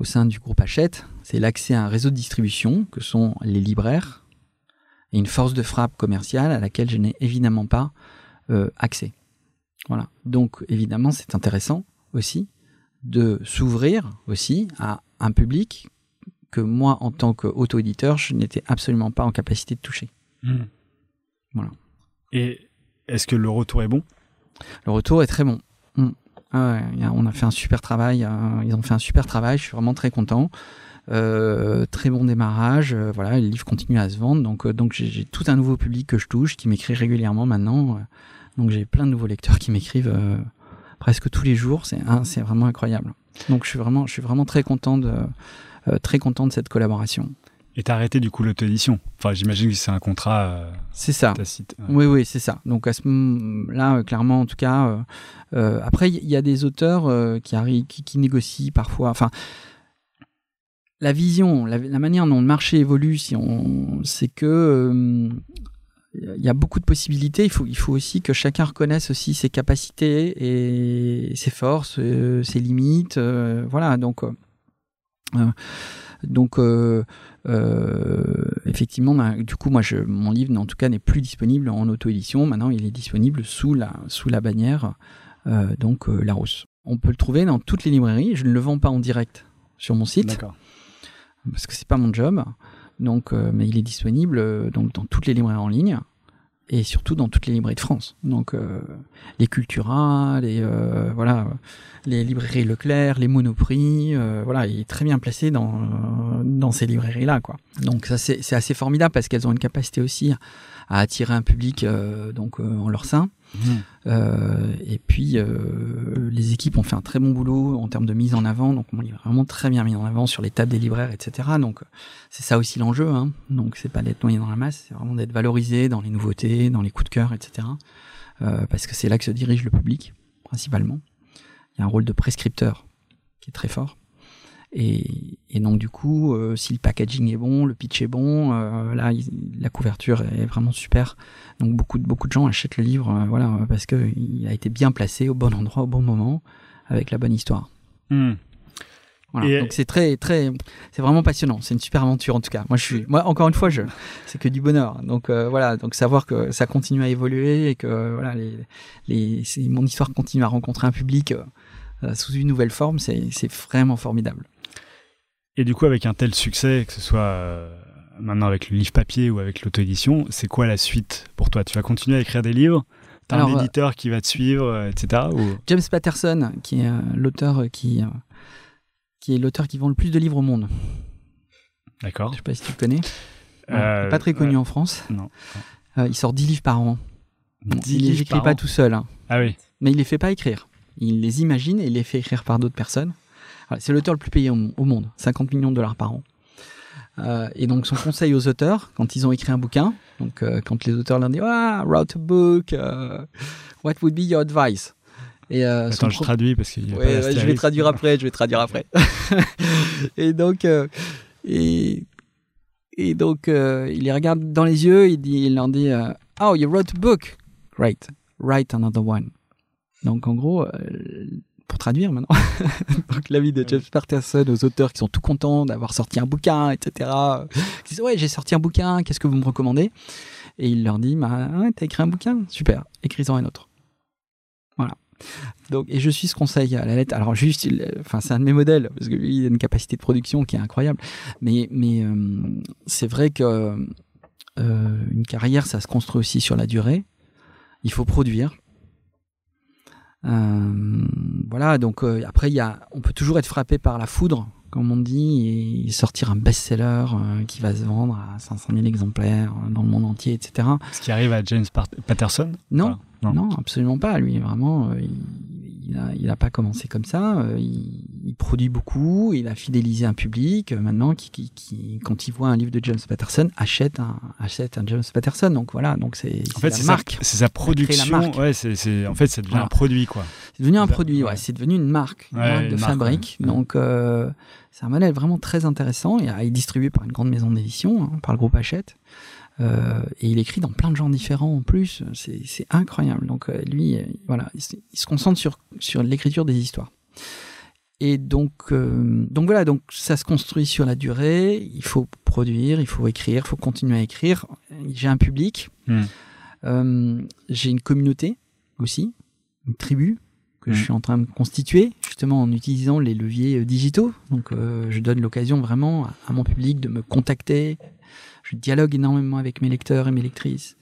au sein du groupe Hachette, c'est l'accès à un réseau de distribution que sont les libraires et une force de frappe commerciale à laquelle je n'ai évidemment pas euh, accès. Voilà. Donc évidemment, c'est intéressant aussi de s'ouvrir aussi à un public que moi, en tant qu'auto-éditeur, je n'étais absolument pas en capacité de toucher. Voilà. Et est-ce que le retour est bon? Le retour est très bon. Mm. Ah ouais, on a fait un super travail. euh, ils ont fait un super travail. Je suis vraiment très content. Euh, très bon démarrage. euh, voilà, le livre continue à se vendre. Donc, donc j'ai tout un nouveau public que je touche, qui m'écrit régulièrement maintenant. donc j'ai plein de nouveaux lecteurs qui m'écrivent presque tous les jours. C'est un- c'est vraiment incroyable. Donc je suis vraiment, je suis vraiment très content de, très content de cette collaboration. Et t'as arrêté du coup l'auto-édition Enfin, j'imagine que c'est un contrat euh, C'est ça. tacite. Oui, oui, c'est ça. Donc à ce moment-là, euh, clairement, en tout cas, euh, euh, après, il y a des auteurs euh, qui arrivent, qui, qui négocient parfois. Enfin, la vision, la, la manière dont le marché évolue, si on, c'est que euh, il y a beaucoup de possibilités. Il faut, il faut aussi que chacun reconnaisse aussi ses capacités et ses forces, euh, ses limites. euh, voilà. Donc, euh, euh, donc. euh, euh, effectivement, bah, du coup, moi, je, mon livre, en tout cas, n'est plus disponible en auto-édition. Maintenant, il est disponible sous la, sous la bannière, euh, donc Larousse. On peut le trouver dans toutes les librairies. Je ne le vends pas en direct sur mon site parce que c'est pas mon job. Donc, euh, mais il est disponible euh, donc dans toutes les librairies en ligne et surtout dans toutes les librairies de France. Donc, euh, les Cultura, les euh, voilà, les librairies Leclerc, les Monoprix, euh, voilà, il est très bien placé dans dans ces librairies là, quoi. Donc ça c'est c'est assez formidable parce qu'elles ont une capacité aussi à attirer un public euh, donc euh, en leur sein. Mhm. Euh, et puis, euh, les équipes ont fait un très bon boulot en termes de mise en avant. Donc, livre est vraiment très bien mis en avant sur les tables des libraires, etc. Donc, c'est ça aussi l'enjeu. Hein. Donc, c'est pas d'être noyé dans la masse, c'est vraiment d'être valorisé dans les nouveautés, dans les coups de cœur, etc. Euh, parce que c'est là que se dirige le public, principalement. Il y a un rôle de prescripteur qui est très fort. Et, et donc du coup, euh, si le packaging est bon, le pitch est bon, euh, là, il- la couverture est vraiment super. Donc beaucoup de beaucoup de gens achètent le livre, euh, voilà, parce que il a été bien placé au bon endroit, au bon moment, avec la bonne histoire. Mhm. Voilà. Et- Donc c'est très très, c'est vraiment passionnant. C'est une super aventure en tout cas. Moi je suis, moi encore une fois, je, c'est que du bonheur. Donc euh, voilà, donc savoir que ça continue à évoluer et que voilà, les, les, mon histoire continue à rencontrer un public euh, sous une nouvelle forme, c'est c'est vraiment formidable. Et du coup, avec un tel succès, que ce soit euh, maintenant avec le livre papier ou avec l'auto-édition, c'est quoi la suite pour toi? Tu vas continuer à écrire des livres? T'as un Alors, euh, éditeur qui va te suivre, euh, etc. ou- James Patterson, qui est euh, l'auteur qui euh, qui est l'auteur qui vend le plus de livres au monde. D'accord. Je sais pas si tu le connais. Ouais, pas très connu en France. Non. Il sort 10 livres par an. Bon, 10 il les écrit pas an. tout seul, hein. Ah oui. mais il les fait pas écrire. Il les imagine et il les fait écrire par d'autres personnes. C'est l'auteur le plus payé au, monde, 50 millions de dollars par an. Euh, et donc son conseil aux auteurs, quand ils ont écrit un bouquin, donc euh, quand les auteurs leur disent ah write a book, euh, what would be your advice? Et euh, Attends, je traduis parce qu'il Ouais, ouais, je vais traduire après, je vais traduire après. et donc, et, et donc, il les regarde dans les yeux, il, dit, il leur dit Oh, you wrote a book. Great. Write another one. Donc, en gros, pour traduire maintenant, donc l'avis de Jeff Patterson aux auteurs qui sont tout contents d'avoir sorti un bouquin, etc. Qui disent Ouais, j'ai sorti un bouquin, qu'est-ce que vous me recommandez? Et il leur dit bah, ouais, T'as écrit un bouquin Super, écris-en un autre. Voilà. Donc, et je suis ce conseil à la lettre. Alors juste, il- enfin c'est un de mes modèles parce que lui il a une capacité de production qui est incroyable. Mais mais euh, c'est vrai que euh, une carrière ça se construit aussi sur la durée. Il faut produire. Euh, voilà. Donc euh, après y a, on peut toujours être frappé par la foudre comme on dit et sortir un best-seller euh, qui va se vendre à 500 000 exemplaires dans le monde entier, etc. Ce qui arrive à James Patterson? Non, Voilà. Non. non, absolument pas. Lui, vraiment, il, il, a, il a pas commencé comme ça. euh, il, il produit beaucoup. Il a fidélisé un public. euh, maintenant, qui, qui, qui, quand il voit un livre de James Patterson, achète un, achète un James Patterson. Donc voilà, donc c'est En fait, la c'est sa, marque. c'est sa production. Ouais, c'est, en fait, ça devient Voilà. un produit, quoi. C'est devenu un Ça- produit. Ouais, c'est devenu une marque, une Ouais, marque une de marque, fabrique. ouais. Donc euh, c'est un modèle vraiment très intéressant il est distribué par une grande maison d'édition, hein, par le groupe Hachette. Euh, et il écrit dans plein de genres différents en plus. C'est incroyable. Donc euh, lui, euh, voilà, il, se- il se concentre sur sur l'écriture des histoires. Et donc donc voilà, donc ça se construit sur la durée. Il faut produire, il faut écrire, il faut continuer à écrire. J'ai un public, Hmm. J'ai une communauté aussi, une tribu que Hmm. je suis en train de constituer justement en utilisant les leviers digitaux. Donc euh, je donne l'occasion vraiment à mon public de me contacter. Je dialogue énormément avec mes lecteurs et mes lectrices.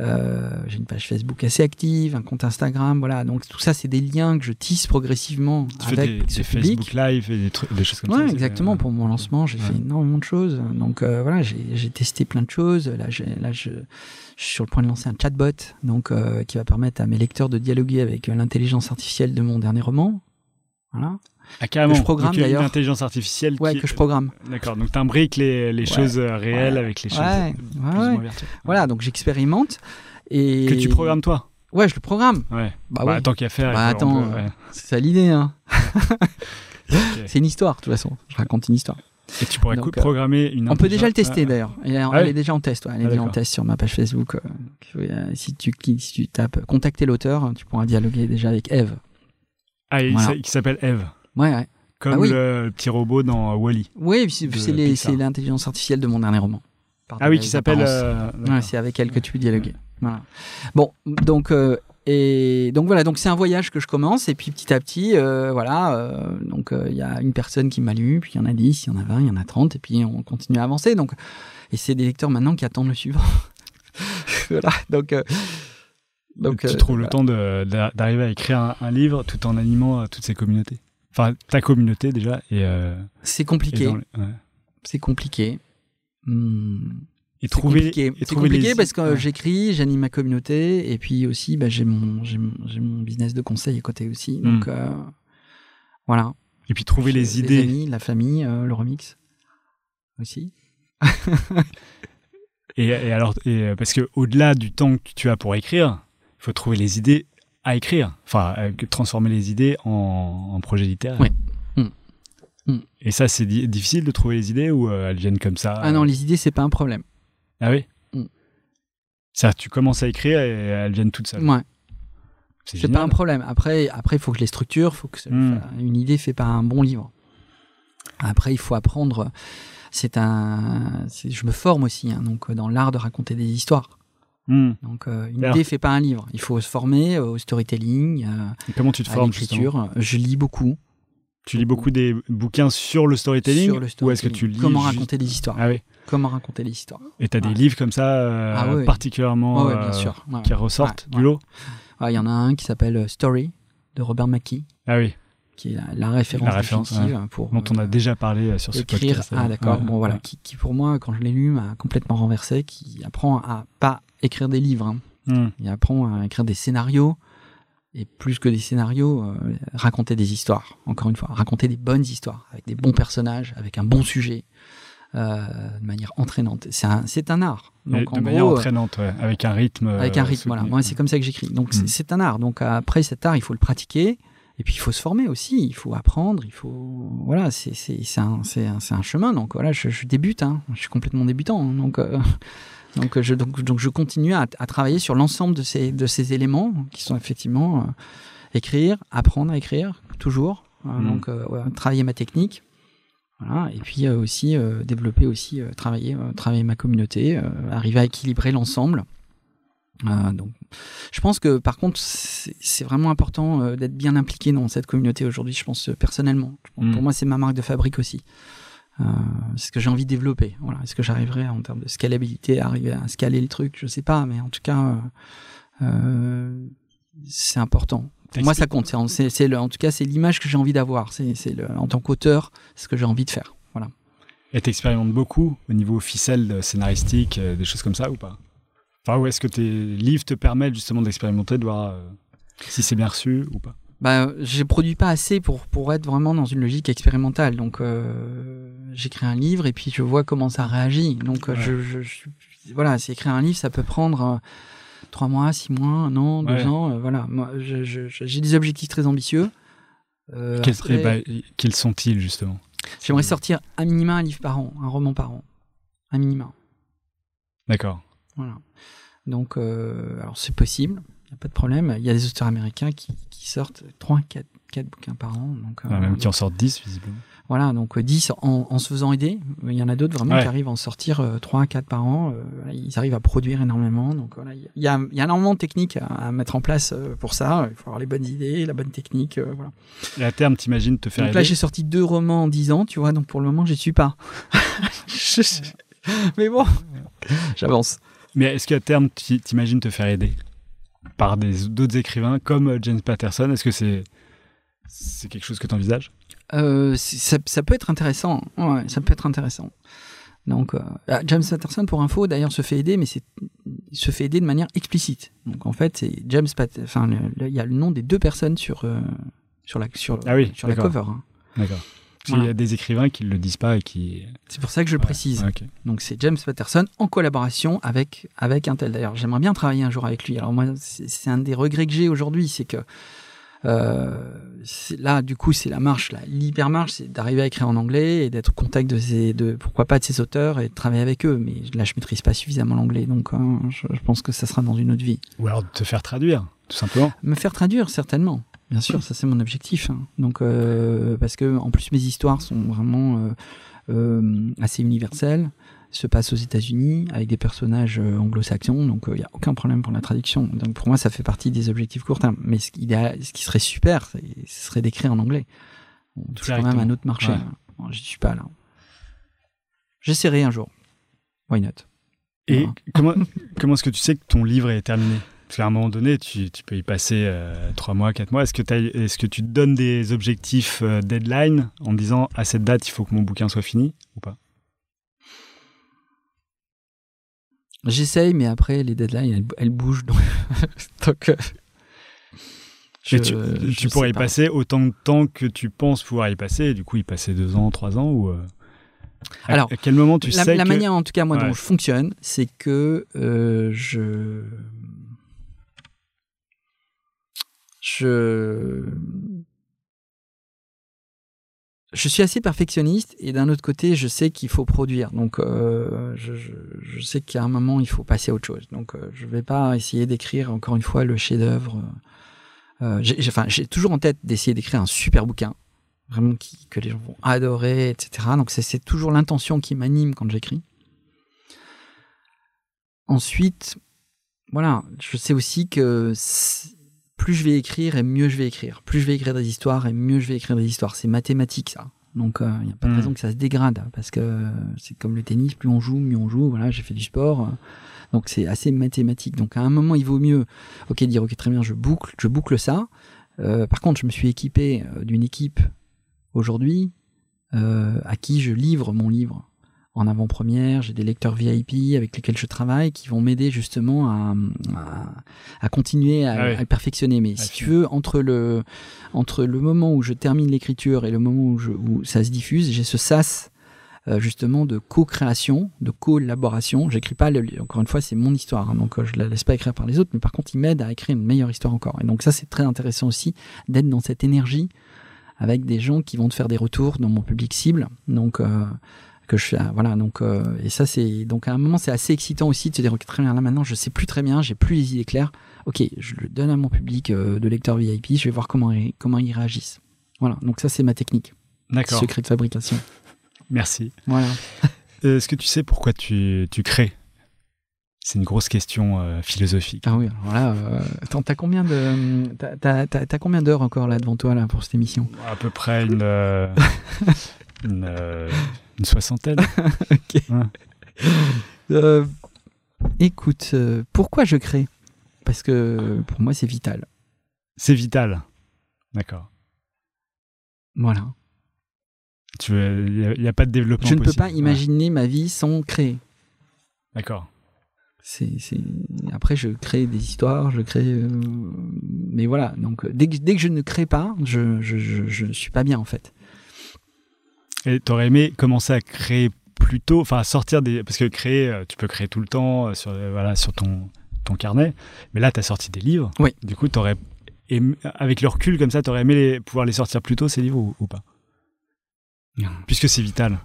Euh, j'ai une page Facebook assez active, un compte Instagram, voilà. Donc tout ça, c'est des liens que je tisse progressivement Tu avec des, ce des public. Facebook Live et des, trucs, des choses comme ça. Ouais, aussi, exactement. Pour mon lancement, j'ai Ouais. fait énormément de choses. Donc euh, voilà, j'ai testé plein de choses. Là, je, je suis sur le point de lancer un chatbot, donc euh, qui va permettre à mes lecteurs de dialoguer avec l'intelligence artificielle de mon dernier roman. Voilà. Ah, carrément. que je programme, il a une d'ailleurs. intelligence artificielle Ouais, qui... que je programme. D'accord, donc tu imbriques les, les Ouais. choses euh, réelles Ouais. avec les choses Ouais. plus Ouais, ou moins virtuelles. Voilà, donc j'expérimente et Que tu programmes toi? Ouais, je le programme. Ouais. Bah, Bah, tant qu'à faire. Bah, il attends, peut-. C'est ça l'idée. Hein. C'est une histoire, de toute façon. Je raconte une histoire. Et tu pourrais Donc, euh, programmer une On peut déjà le tester Ah, d'ailleurs. Elle, elle ouais est déjà en test. ouais. Elle est Ah, déjà en test sur ma page Facebook. euh, si, tu, cliques- si tu tapes contacter l'auteur, tu pourras dialoguer déjà avec Eve. Ah, Voilà. qui s'appelle Eve. Ouais, ouais. Comme Ah oui. le petit robot dans Wally. Oui, c'est l'intelligence artificielle de mon dernier roman. Ah oui, qui s'appelle. euh, Ouais, c'est avec elle que tu peux dialoguer. Voilà. Bon, donc euh, et donc voilà, donc c'est un voyage que je commence et puis petit à petit, euh, voilà, euh, donc euh, il y a une personne qui m'a lu, puis il y en a 10, il y en a 20, il y en a 30 et puis on continue à avancer. Donc et c'est des lecteurs maintenant qui attendent le suivant. voilà, donc euh, donc tu euh, trouves le temps d'arriver à écrire un, un livre tout en animant euh, toutes ces communautés. Enfin, ta communauté déjà. Et, euh, C'est compliqué, les- ouais. c'est compliqué. Hmm. Et C'est trouver, compliqué, et C'est trouver compliqué les- parce que euh, ouais. j'écris, j'anime ma communauté et puis aussi bah, j'ai mon, j'ai mon, j'ai mon business de conseil à côté aussi. Donc Mm. euh, voilà. Et puis trouver les idées. amis, la famille, euh, le remix aussi. Et, et alors, et, euh, parce que au-delà du temps que tu as pour écrire, il faut trouver les idées à écrire. Enfin, transformer les idées en, en projet littéraire. Oui. Mm. Mm. Et ça, c'est di- difficile de trouver les idées ou euh, elles viennent comme ça? Ah non, les idées c'est pas un problème. Ah oui? Mm. Ça, tu commences à écrire et elles viennent toutes seules. Ouais, C'est pas un problème. Après, après il faut que je les structure, faut que Mm. une idée fait pas un bon livre. Après, il faut apprendre. C'est un, je me forme aussi, hein, donc dans l'art de raconter des histoires. Mm. Donc euh, une Alors- idée fait pas un livre. Il faut se former euh, au storytelling, euh, comment tu te à formes justement? L'écriture. Je lis beaucoup. Tu lis beaucoup des bouquins sur le storytelling sur le ou est-ce que storytelling. tu lis Comment juste- raconter des histoires Ah oui. Comment raconter des histoires Et t'as des Ouais. livres comme ça Ah particulièrement Ouais, ouais, bien sûr. Ouais, qui ressortent du lot? Il y en a un qui s'appelle euh, Story de Robert McKee, Ah oui. Qui est la, la référence, La référence, définitive pour Dont on a euh, déjà parlé euh, sur ce écrire. podcast. Ah d'accord. Ouais, bon voilà, qui, qui pour moi, quand je l'ai lu, m'a complètement renversé. Qui apprend à pas écrire des livres. hein. Mm. Il apprend à écrire des scénarios et plus que des scénarios, euh, raconter des histoires. Encore une fois, raconter des bonnes histoires avec des bons personnages, avec un bon sujet, euh, de manière entraînante. C'est un, c'est un art. Donc de en manière gros, euh, entraînante, ouais, avec un rythme. avec euh, un rythme. Voilà, moi c'est comme ça que j'écris. Donc c'est- Mm. c'est un art. Donc après cet art, il faut le pratiquer. Et puis il faut se former aussi, il faut apprendre, il faut voilà, c'est c'est c'est un c'est un, c'est un chemin. Donc voilà, je, je débute, hein. je suis complètement débutant, hein. donc euh, donc je donc, donc je continue à, à travailler sur l'ensemble de ces de ces éléments qui sont effectivement euh, écrire, apprendre à écrire toujours, Euh, Mm. donc ouais, travailler ma technique, voilà, et puis aussi développer aussi travailler travailler ma communauté, arriver à équilibrer l'ensemble. Euh, donc, je pense que par contre, c'est vraiment important euh, d'être bien impliqué dans cette communauté aujourd'hui. Je pense euh, personnellement. Mm. Pour moi, c'est ma marque de fabrique aussi. C'est ce que j'ai envie de développer. Voilà. Est-ce que j'arriverai en termes de scalabilité à arriver à scaler le truc? Je sais pas, mais en tout cas, c'est important. Pour moi, ça compte. C'est en- tout cas, c'est l'image que j'ai envie d'avoir. C'est en tant qu'auteur, c'est ce que j'ai envie de faire. Voilà. Et t'expérimentes beaucoup au niveau ficelle scénaristique, des choses comme ça ou pas? Enfin, ou est-ce que tes livres te permettent justement d'expérimenter, de voir euh, si c'est bien reçu ou pas? Bah, je produis pas assez pour pour être vraiment dans une logique expérimentale. Donc, euh, j'écris un livre et puis je vois comment ça réagit. Donc, euh, Ouais. je, je, je- voilà, c'est écrire un livre, ça peut prendre euh, trois mois, six mois, un an, deux Ouais. ans. euh, voilà, moi, j'ai des objectifs très ambitieux. Quels, après, ben, quels sont-ils justement? J'aimerais sortir un minima un livre par an, un roman par an, un minima. D'accord. Voilà. Donc, euh, alors c'est possible, il n'y a pas de problème. Il y a des auteurs américains qui, qui sortent 3, 4, 4 bouquins par an. Donc, euh, même qui en sortent 10, visiblement. Voilà, donc euh, 10 en, en se faisant aider. Il y en a d'autres vraiment Ouais. qui arrivent à en sortir euh, 3 4 par an. Euh, ils arrivent à produire énormément. Donc voilà, il y a, il y a énormément de techniques à, à mettre en place euh, pour ça. Il faut avoir les bonnes idées, la bonne technique. euh, voilà. Et à terme, t'imagines te faire Donc là, aider j'ai sorti deux romans en 10 ans, tu vois, donc pour le moment, j'y suis pas. Je- Mais bon, j'avance. Mais est-ce qu'à terme, t'i- t'imagines te faire aider par d'autres écrivains comme euh, James Patterson? Est-ce que c'est c'est quelque chose que tu envisages Euh, ça, ça peut être intéressant. Ouais, ça peut être intéressant. Donc, euh, ah, James Patterson, pour info, d'ailleurs, se fait aider, mais c'est il se fait aider de manière explicite. Donc, en fait, c'est James Pat- Enfin, il y a le nom des deux personnes sur euh, sur la sur, Ah oui, sur la cover. hein. D'accord. Parce qu'il y a des écrivains qui ne le disent pas et qui. C'est pour ça que je le précise. Ouais, ok. Donc, c'est James Patterson en collaboration avec avec un tel. D'ailleurs, j'aimerais bien travailler un jour avec lui. Alors moi, c'est un des regrets que j'ai aujourd'hui, c'est que euh, là, du coup, c'est la marche, l'hyper marche, c'est d'arriver à écrire en anglais et d'être au contact de ces, de pourquoi pas de ces auteurs et de travailler avec eux. Mais là, je maîtrise pas suffisamment l'anglais, donc hein, je, je pense que ça sera dans une autre vie. Ou alors de te faire traduire, tout simplement. Me faire traduire, certainement. Bien sûr, ça c'est mon objectif. hein. Donc, euh, parce que en plus mes histoires sont vraiment euh, euh, assez universelles, se passent aux États-Unis avec des personnages anglo-saxons, donc il n'y a aucun problème pour la traduction. Donc pour moi, ça fait partie des objectifs court terme. Mais ce qui, idéal- ce qui serait super, ce serait d'écrire en anglais. On touche quand même un autre marché. Ouais. hein. J'y suis pas là. J'essaierai un jour. Why not? Et Voilà. comment, comment est-ce que tu sais que ton livre est terminé? Parce qu'à un moment donné, tu, tu peux y passer euh, trois mois, quatre mois. Est-ce que, tu te donnes des objectifs euh, deadline en disant à cette date, il faut que mon bouquin soit fini ou pas? J'essaye, mais après, les deadlines, elles, elles bougent. Donc, donc, euh, je- tu, je tu sais pourrais y pas. passer autant de temps que tu penses pouvoir y passer, et du coup y passer deux ans, trois ans ou euh, à- Alors, à quel moment tu la, sais la que manière, en tout cas, moi, Ouais. dont je fonctionne, c'est que euh, je. Je. Suis assez perfectionniste et d'un autre côté, je sais qu'il faut produire. Donc, euh, je, sais qu'à un moment, il faut passer à autre chose. Donc, euh, je vais pas essayer d'écrire encore une fois le chef-d'œuvre. Euh, j'ai enfin, j'ai toujours en tête d'essayer d'écrire un super bouquin, vraiment que les gens vont adorer, etc. Donc, c'est- toujours l'intention qui m'anime quand j'écris. Ensuite, voilà, je sais aussi que plus je vais écrire et mieux je vais écrire. Plus je vais écrire des histoires et mieux je vais écrire des histoires. C'est mathématique ça. Donc il n'y a pas de Mm. raison que ça se dégrade parce que c'est comme le tennis, plus on joue, mieux on joue. Voilà, j'ai fait du sport. euh, Donc c'est assez mathématique. Donc à un moment, il vaut mieux OK dire OK très bien, je boucle, je boucle ça. Euh, par contre, je me suis équipé euh, d'une équipe aujourd'hui euh, à qui je livre mon livre en avant-première. J'ai des lecteurs VIP avec lesquels je travaille qui vont m'aider justement à, à, à continuer à, Ah oui. à le perfectionner. Mais Ah, si tu veux, entre le, entre le moment où je termine l'écriture et le moment où, je, où ça se diffuse, j'ai ce sas euh, justement de co-création, de collaboration. J'écris pas, le, encore une fois, c'est mon histoire, hein, donc euh, je la laisse pas écrire par les autres, mais par contre, il m'aide à écrire une meilleure histoire encore. Et donc ça, c'est très intéressant aussi d'être dans cette énergie avec des gens qui vont te faire des retours dans mon public cible. Donc euh, que je fais, voilà. Donc euh, et ça, c'est donc à un moment, c'est assez excitant aussi de se dire ok, très bien. Là maintenant, je sais plus très bien, j'ai plus les idées claires. Ok, je le donne à mon public euh, de lecteurs VIP. Je vais voir comment ils, comment ils réagissent. Voilà. Donc ça, c'est ma technique, D'accord. secret de fabrication. Merci. Voilà. Euh, Est-ce que tu sais pourquoi tu, tu crées? C'est une grosse question euh, philosophique. Ah oui, alors là, euh, t'as combien de, t'as, t'as- t'as- combien d'heures encore là devant toi là pour cette émission? À peu près une, euh, une, une soixantaine. Ouais. Euh, écoute, euh, pourquoi je crée? Parce que pour moi, c'est vital. C'est vital. D'accord. Voilà. Tu il n'y a, pas de développement Je ne peux pas imaginer ma vie sans créer. D'accord. C'est, c'est- Après, je crée des histoires, je crée. euh, Mais voilà, donc dès que, dès que je ne crée pas, je, je, je, je ne suis pas bien en fait. Et t'aurais aimé commencer à créer plus tôt, enfin à sortir des. Parce que créer, euh, tu peux créer tout le temps euh, sur, euh, voilà, sur ton, ton carnet. Mais là, tu as sorti des livres. Oui. Du coup, t'aurais aimé- avec le recul comme ça, tu aurais aimé les- pouvoir les sortir plus tôt, ces livres, ou, ou pas? Puisque c'est vital.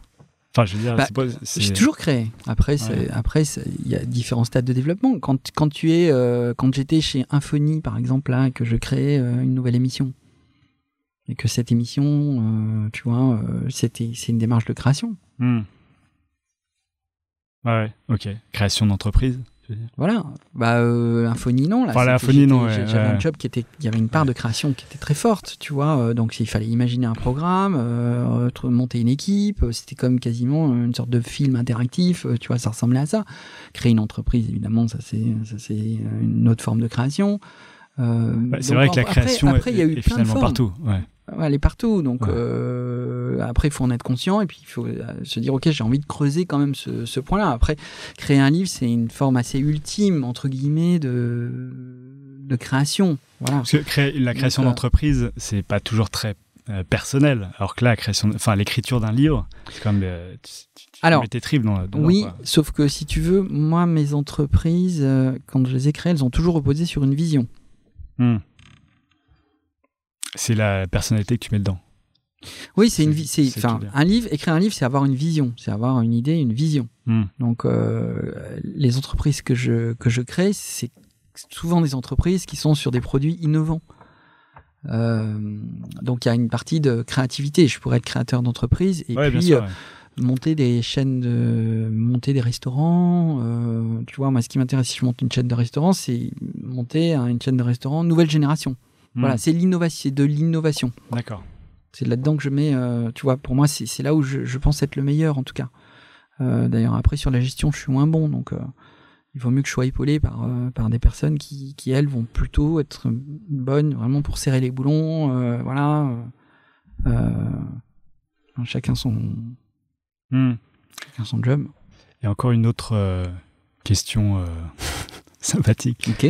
Enfin, je veux dire, Bah, J'ai toujours créé. Après, Ouais. il y a différents stades de développement. Quand, quand tu es, euh, quand j'étais chez Infony, par exemple, là, que je créais euh, une nouvelle émission, et que cette émission, euh, tu vois, euh, c'était, c'est une démarche de création. Hmm. Ouais, ok. Création d'entreprise, Voilà. Bah, euh, Infony, non. Là, l'Infony, j'étais- non, ouais, J'avais ouais. un job qui était, il y avait une part de création qui était très forte, tu vois. euh, donc, il fallait imaginer un programme, euh, monter une équipe. C'était comme quasiment une sorte de film interactif, tu vois, ça ressemblait à ça. Créer une entreprise, évidemment, ça c'est, ça c'est une autre forme de création. Euh, C'est vrai que la après- création après, est, il y a eu est plein de finalement partout. Ouais. Elle est partout. Donc Ouais. euh, après, il faut en être conscient et puis il faut euh, se dire ok, j'ai envie de creuser quand même ce, ce point-là. Après, créer un livre, c'est une forme assez ultime entre guillemets de de création. Voilà. Parce que créer- la création euh, d'entreprise, c'est pas toujours très euh, personnel. Alors que là, la création, enfin, l'écriture d'un livre, c'est comme euh, tu, tu, tu Alors, mets tes tripes dans, oui, quoi. sauf que si tu veux, moi, mes entreprises, quand je les ai créées, elles ont toujours reposé sur une vision. Hmm. C'est la personnalité que tu mets dedans. Oui, c'est une vie. C'est, un livre, écrire un livre, c'est avoir une vision, c'est avoir une idée, une vision. Hmm. Donc, euh, les entreprises que je, que je crée, c'est souvent des entreprises qui sont sur des produits innovants. Euh, donc, il y a une partie de créativité. Je pourrais être créateur d'entreprise et Ouais, puis sûr. euh, monter des chaînes, de, monter des restaurants. tu vois, moi, ce qui m'intéresse si je monte une chaîne de restaurants, c'est monter une chaîne de restaurants nouvelle génération. Hmm. Voilà, c'est l'innovation, c'est de l'innovation. D'accord. C'est là-dedans que je mets, euh, tu vois, pour moi, c'est là où je, je pense être le meilleur, en tout cas. Euh, D'ailleurs, après, sur la gestion, je suis moins bon, donc euh, il vaut mieux que je sois épaulé par, par des personnes qui, qui, elles, vont plutôt être bonnes vraiment pour serrer les boulons, voilà. chacun, son, Hmm. chacun son job. Et encore une autre question sympathique. Ok.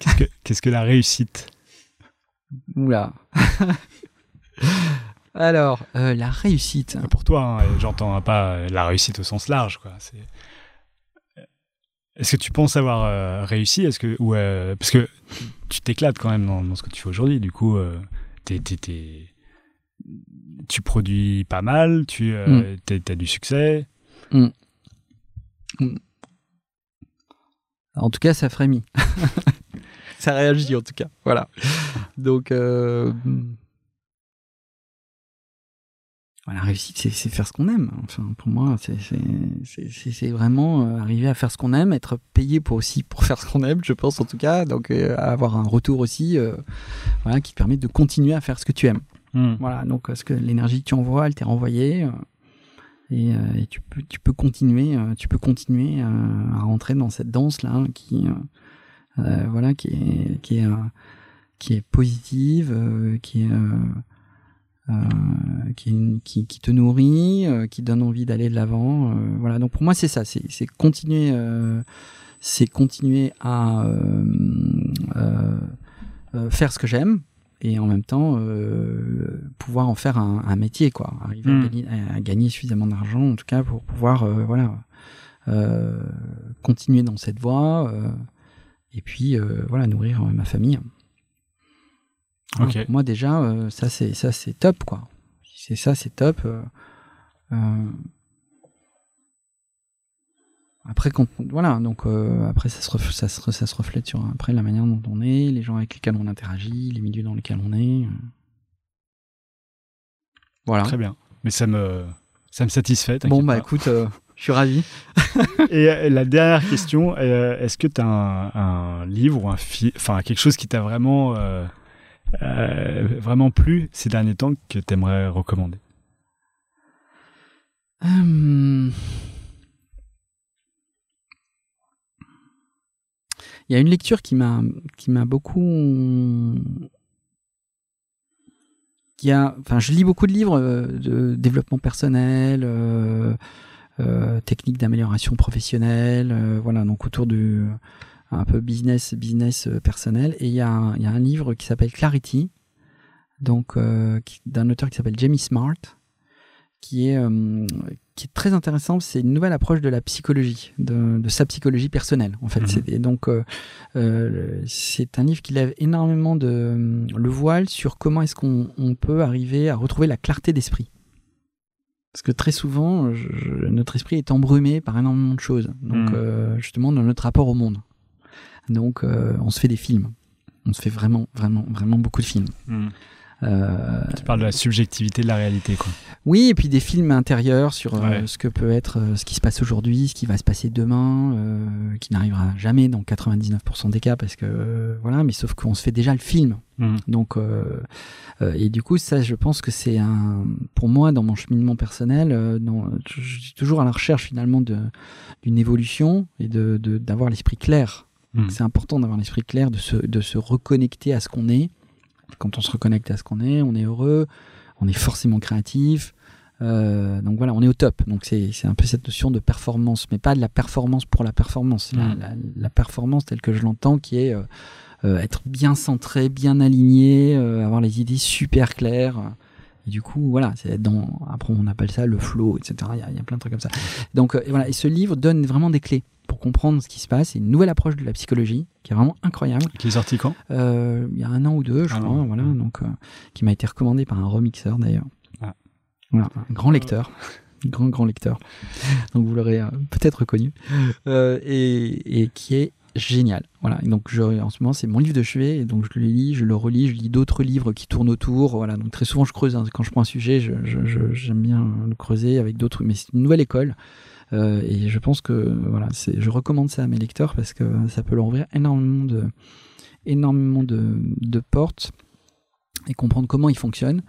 Qu'est-ce que, qu'est-ce que la réussite? Oula. Alors, euh, la réussite. Pour toi, hein, j'entends pas euh, la réussite au sens large. Quoi. C'est... Est-ce que tu penses avoir euh, réussi? Est-ce que, ou, euh, Parce que tu t'éclates quand même dans, dans ce que tu fais aujourd'hui. Du coup, euh, t'es- t'es- t'es- tu produis pas mal, tu Mm. as du succès. En tout cas, ça frémit. ça réagit, en tout cas. Voilà. Donc, euh... la réussite, c'est faire ce qu'on aime. Enfin, pour moi, c'est- vraiment euh, arriver à faire ce qu'on aime, être payé pour aussi pour faire ce qu'on aime, je pense en tout cas. Donc, euh, avoir un retour aussi, euh, voilà, qui te permet de continuer à faire ce que tu aimes. Hmm. Voilà, donc parce que l'énergie que tu envoies, elle t'est renvoyée et, euh, et tu peux tu peux continuer, euh, tu peux continuer euh, à rentrer dans cette danse là qui voilà qui est qui est euh, qui est positive, euh, qui est euh, euh, qui, qui, qui te nourrit, euh, qui donne envie d'aller de l'avant. euh, voilà, donc pour moi c'est ça, c'est c'est continuer, euh, c'est continuer à euh, euh, euh, faire ce que j'aime et en même temps euh, pouvoir en faire un, un métier, quoi. Arriver à, gagner, à gagner suffisamment d'argent, en tout cas, pour pouvoir euh, voilà euh, continuer dans cette voie euh, et puis euh, voilà nourrir euh, ma famille. Pour moi déjà, euh, ça c'est ça c'est top, quoi. Si C'est ça, c'est top. après, quand, voilà, donc euh, après ça se, ref- ça, se, ça se reflète sur après la manière dont on est, les gens avec lesquels on interagit, les milieux dans lesquels on est. euh. Voilà. Très bien. Mais ça me, ça me satisfait. Bon bah pas. écoute, euh, je suis ravi. Et euh, la dernière question, euh, est-ce que tu as un, un livre ou un film, enfin quelque chose qui t'a vraiment, euh, euh, vraiment plu ces derniers temps que tu aimerais recommander? Hum. Il y a une lecture qui m'a qui m'a beaucoup qui a enfin je lis beaucoup de livres de développement personnel euh, techniques d'amélioration professionnelle euh, voilà donc autour du un peu business business euh, personnel et il y a un, y a un livre qui s'appelle Clarity donc euh, d'un auteur qui s'appelle Jamie Smart qui est euh, qui est très intéressant, c'est une nouvelle approche de la psychologie, de, de sa psychologie personnelle en fait. Mhm. C'est- Et donc euh, euh, c'est un livre qui lève énormément de euh, le voile sur comment est-ce qu'on on peut arriver à retrouver la clarté d'esprit. Parce que très souvent, je- notre esprit est embrumé par énormément de choses. Donc, Mm. euh, justement, dans notre rapport au monde. Donc, euh, on se fait des films. On se fait vraiment, vraiment, vraiment beaucoup de films. Euh, Tu parles de la subjectivité de la réalité, quoi. oui, et puis des films intérieurs sur euh, Ouais. ce que peut être euh, ce qui se passe aujourd'hui, ce qui va se passer demain, euh, qui n'arrivera jamais dans 99% des cas, parce que euh, voilà, mais sauf qu'on se fait déjà le film. Mhm. Donc, euh, euh, et du coup, ça, je pense que c'est un, pour moi, dans mon cheminement personnel, euh, dans- je, suis toujours à la recherche finalement d'une évolution et de d'avoir l'esprit clair. Mhm. C'est important d'avoir l'esprit clair, de se de se reconnecter à ce qu'on est. Quand on se reconnecte à ce qu'on est, on est heureux, on est forcément créatif. Euh, donc voilà, on est au top. Donc c'est c'est un peu cette notion de performance, mais pas de la performance pour la performance. La, la- la performance telle que je l'entends, qui est euh, euh, être bien centré, bien aligné, euh, avoir les idées super claires. Et du coup, voilà, c'est dans. Après, on appelle ça le flow, etc. Il y a, il y a plein de trucs comme ça. Donc euh, et voilà, et ce livre donne vraiment des clés pour comprendre ce qui se passe. C'est une nouvelle approche de la psychologie qui est vraiment incroyable. Qui est sorti quand? Euh, il y a un an ou deux, je Un crois, voilà, donc euh, qui m'a été recommandé par un remixeur d'ailleurs. Ah. Voilà, un grand lecteur, un grand grand lecteur. Donc vous l'aurez peut-être reconnu et, et qui est génial. Voilà, donc je, en ce moment c'est mon livre de chevet et donc je le lis, je le relis, je lis d'autres livres qui tournent autour. Voilà, donc très souvent je creuse hein, quand je prends un sujet, je, je- j'aime bien le creuser avec d'autres, mais c'est une nouvelle école. Euh, et je pense que voilà, je recommande ça à mes lecteurs parce que ça peut leur ouvrir énormément de, énormément de, de portes et comprendre comment ils fonctionnent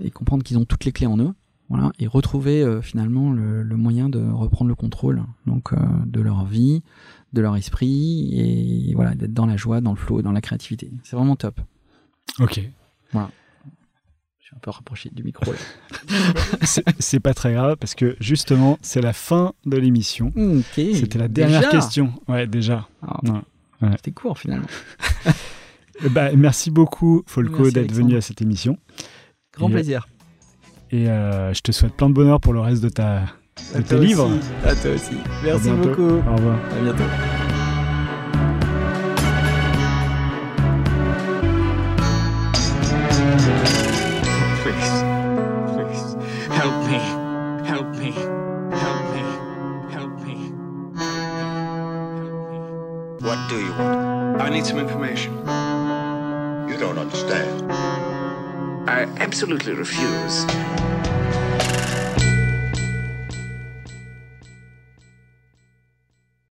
et comprendre qu'ils ont toutes les clés en eux. Voilà, et retrouver euh, finalement le, le moyen de reprendre le contrôle donc euh, de leur vie, de leur esprit et voilà d'être dans la joie, dans le flow, dans la créativité. C'est vraiment top. Ok. Je suis un peu rapproché du micro. C'est pas très grave parce que justement, c'est la fin de l'émission. C'était la dernière Déjà question. Ouais, déjà. Ah, Ouais. C'était court finalement. Bah, merci beaucoup, Folco, d'être venu à cette émission. Grand Et- plaisir. Et euh, je te souhaite plein de bonheur pour le reste de, ta, de À tes toi livres. aussi. À toi aussi. Merci beaucoup. Au revoir. À bientôt. Please, please, help me, help me, help me, help me. What do you want? I need some information. You don't understand. I absolutely refuse.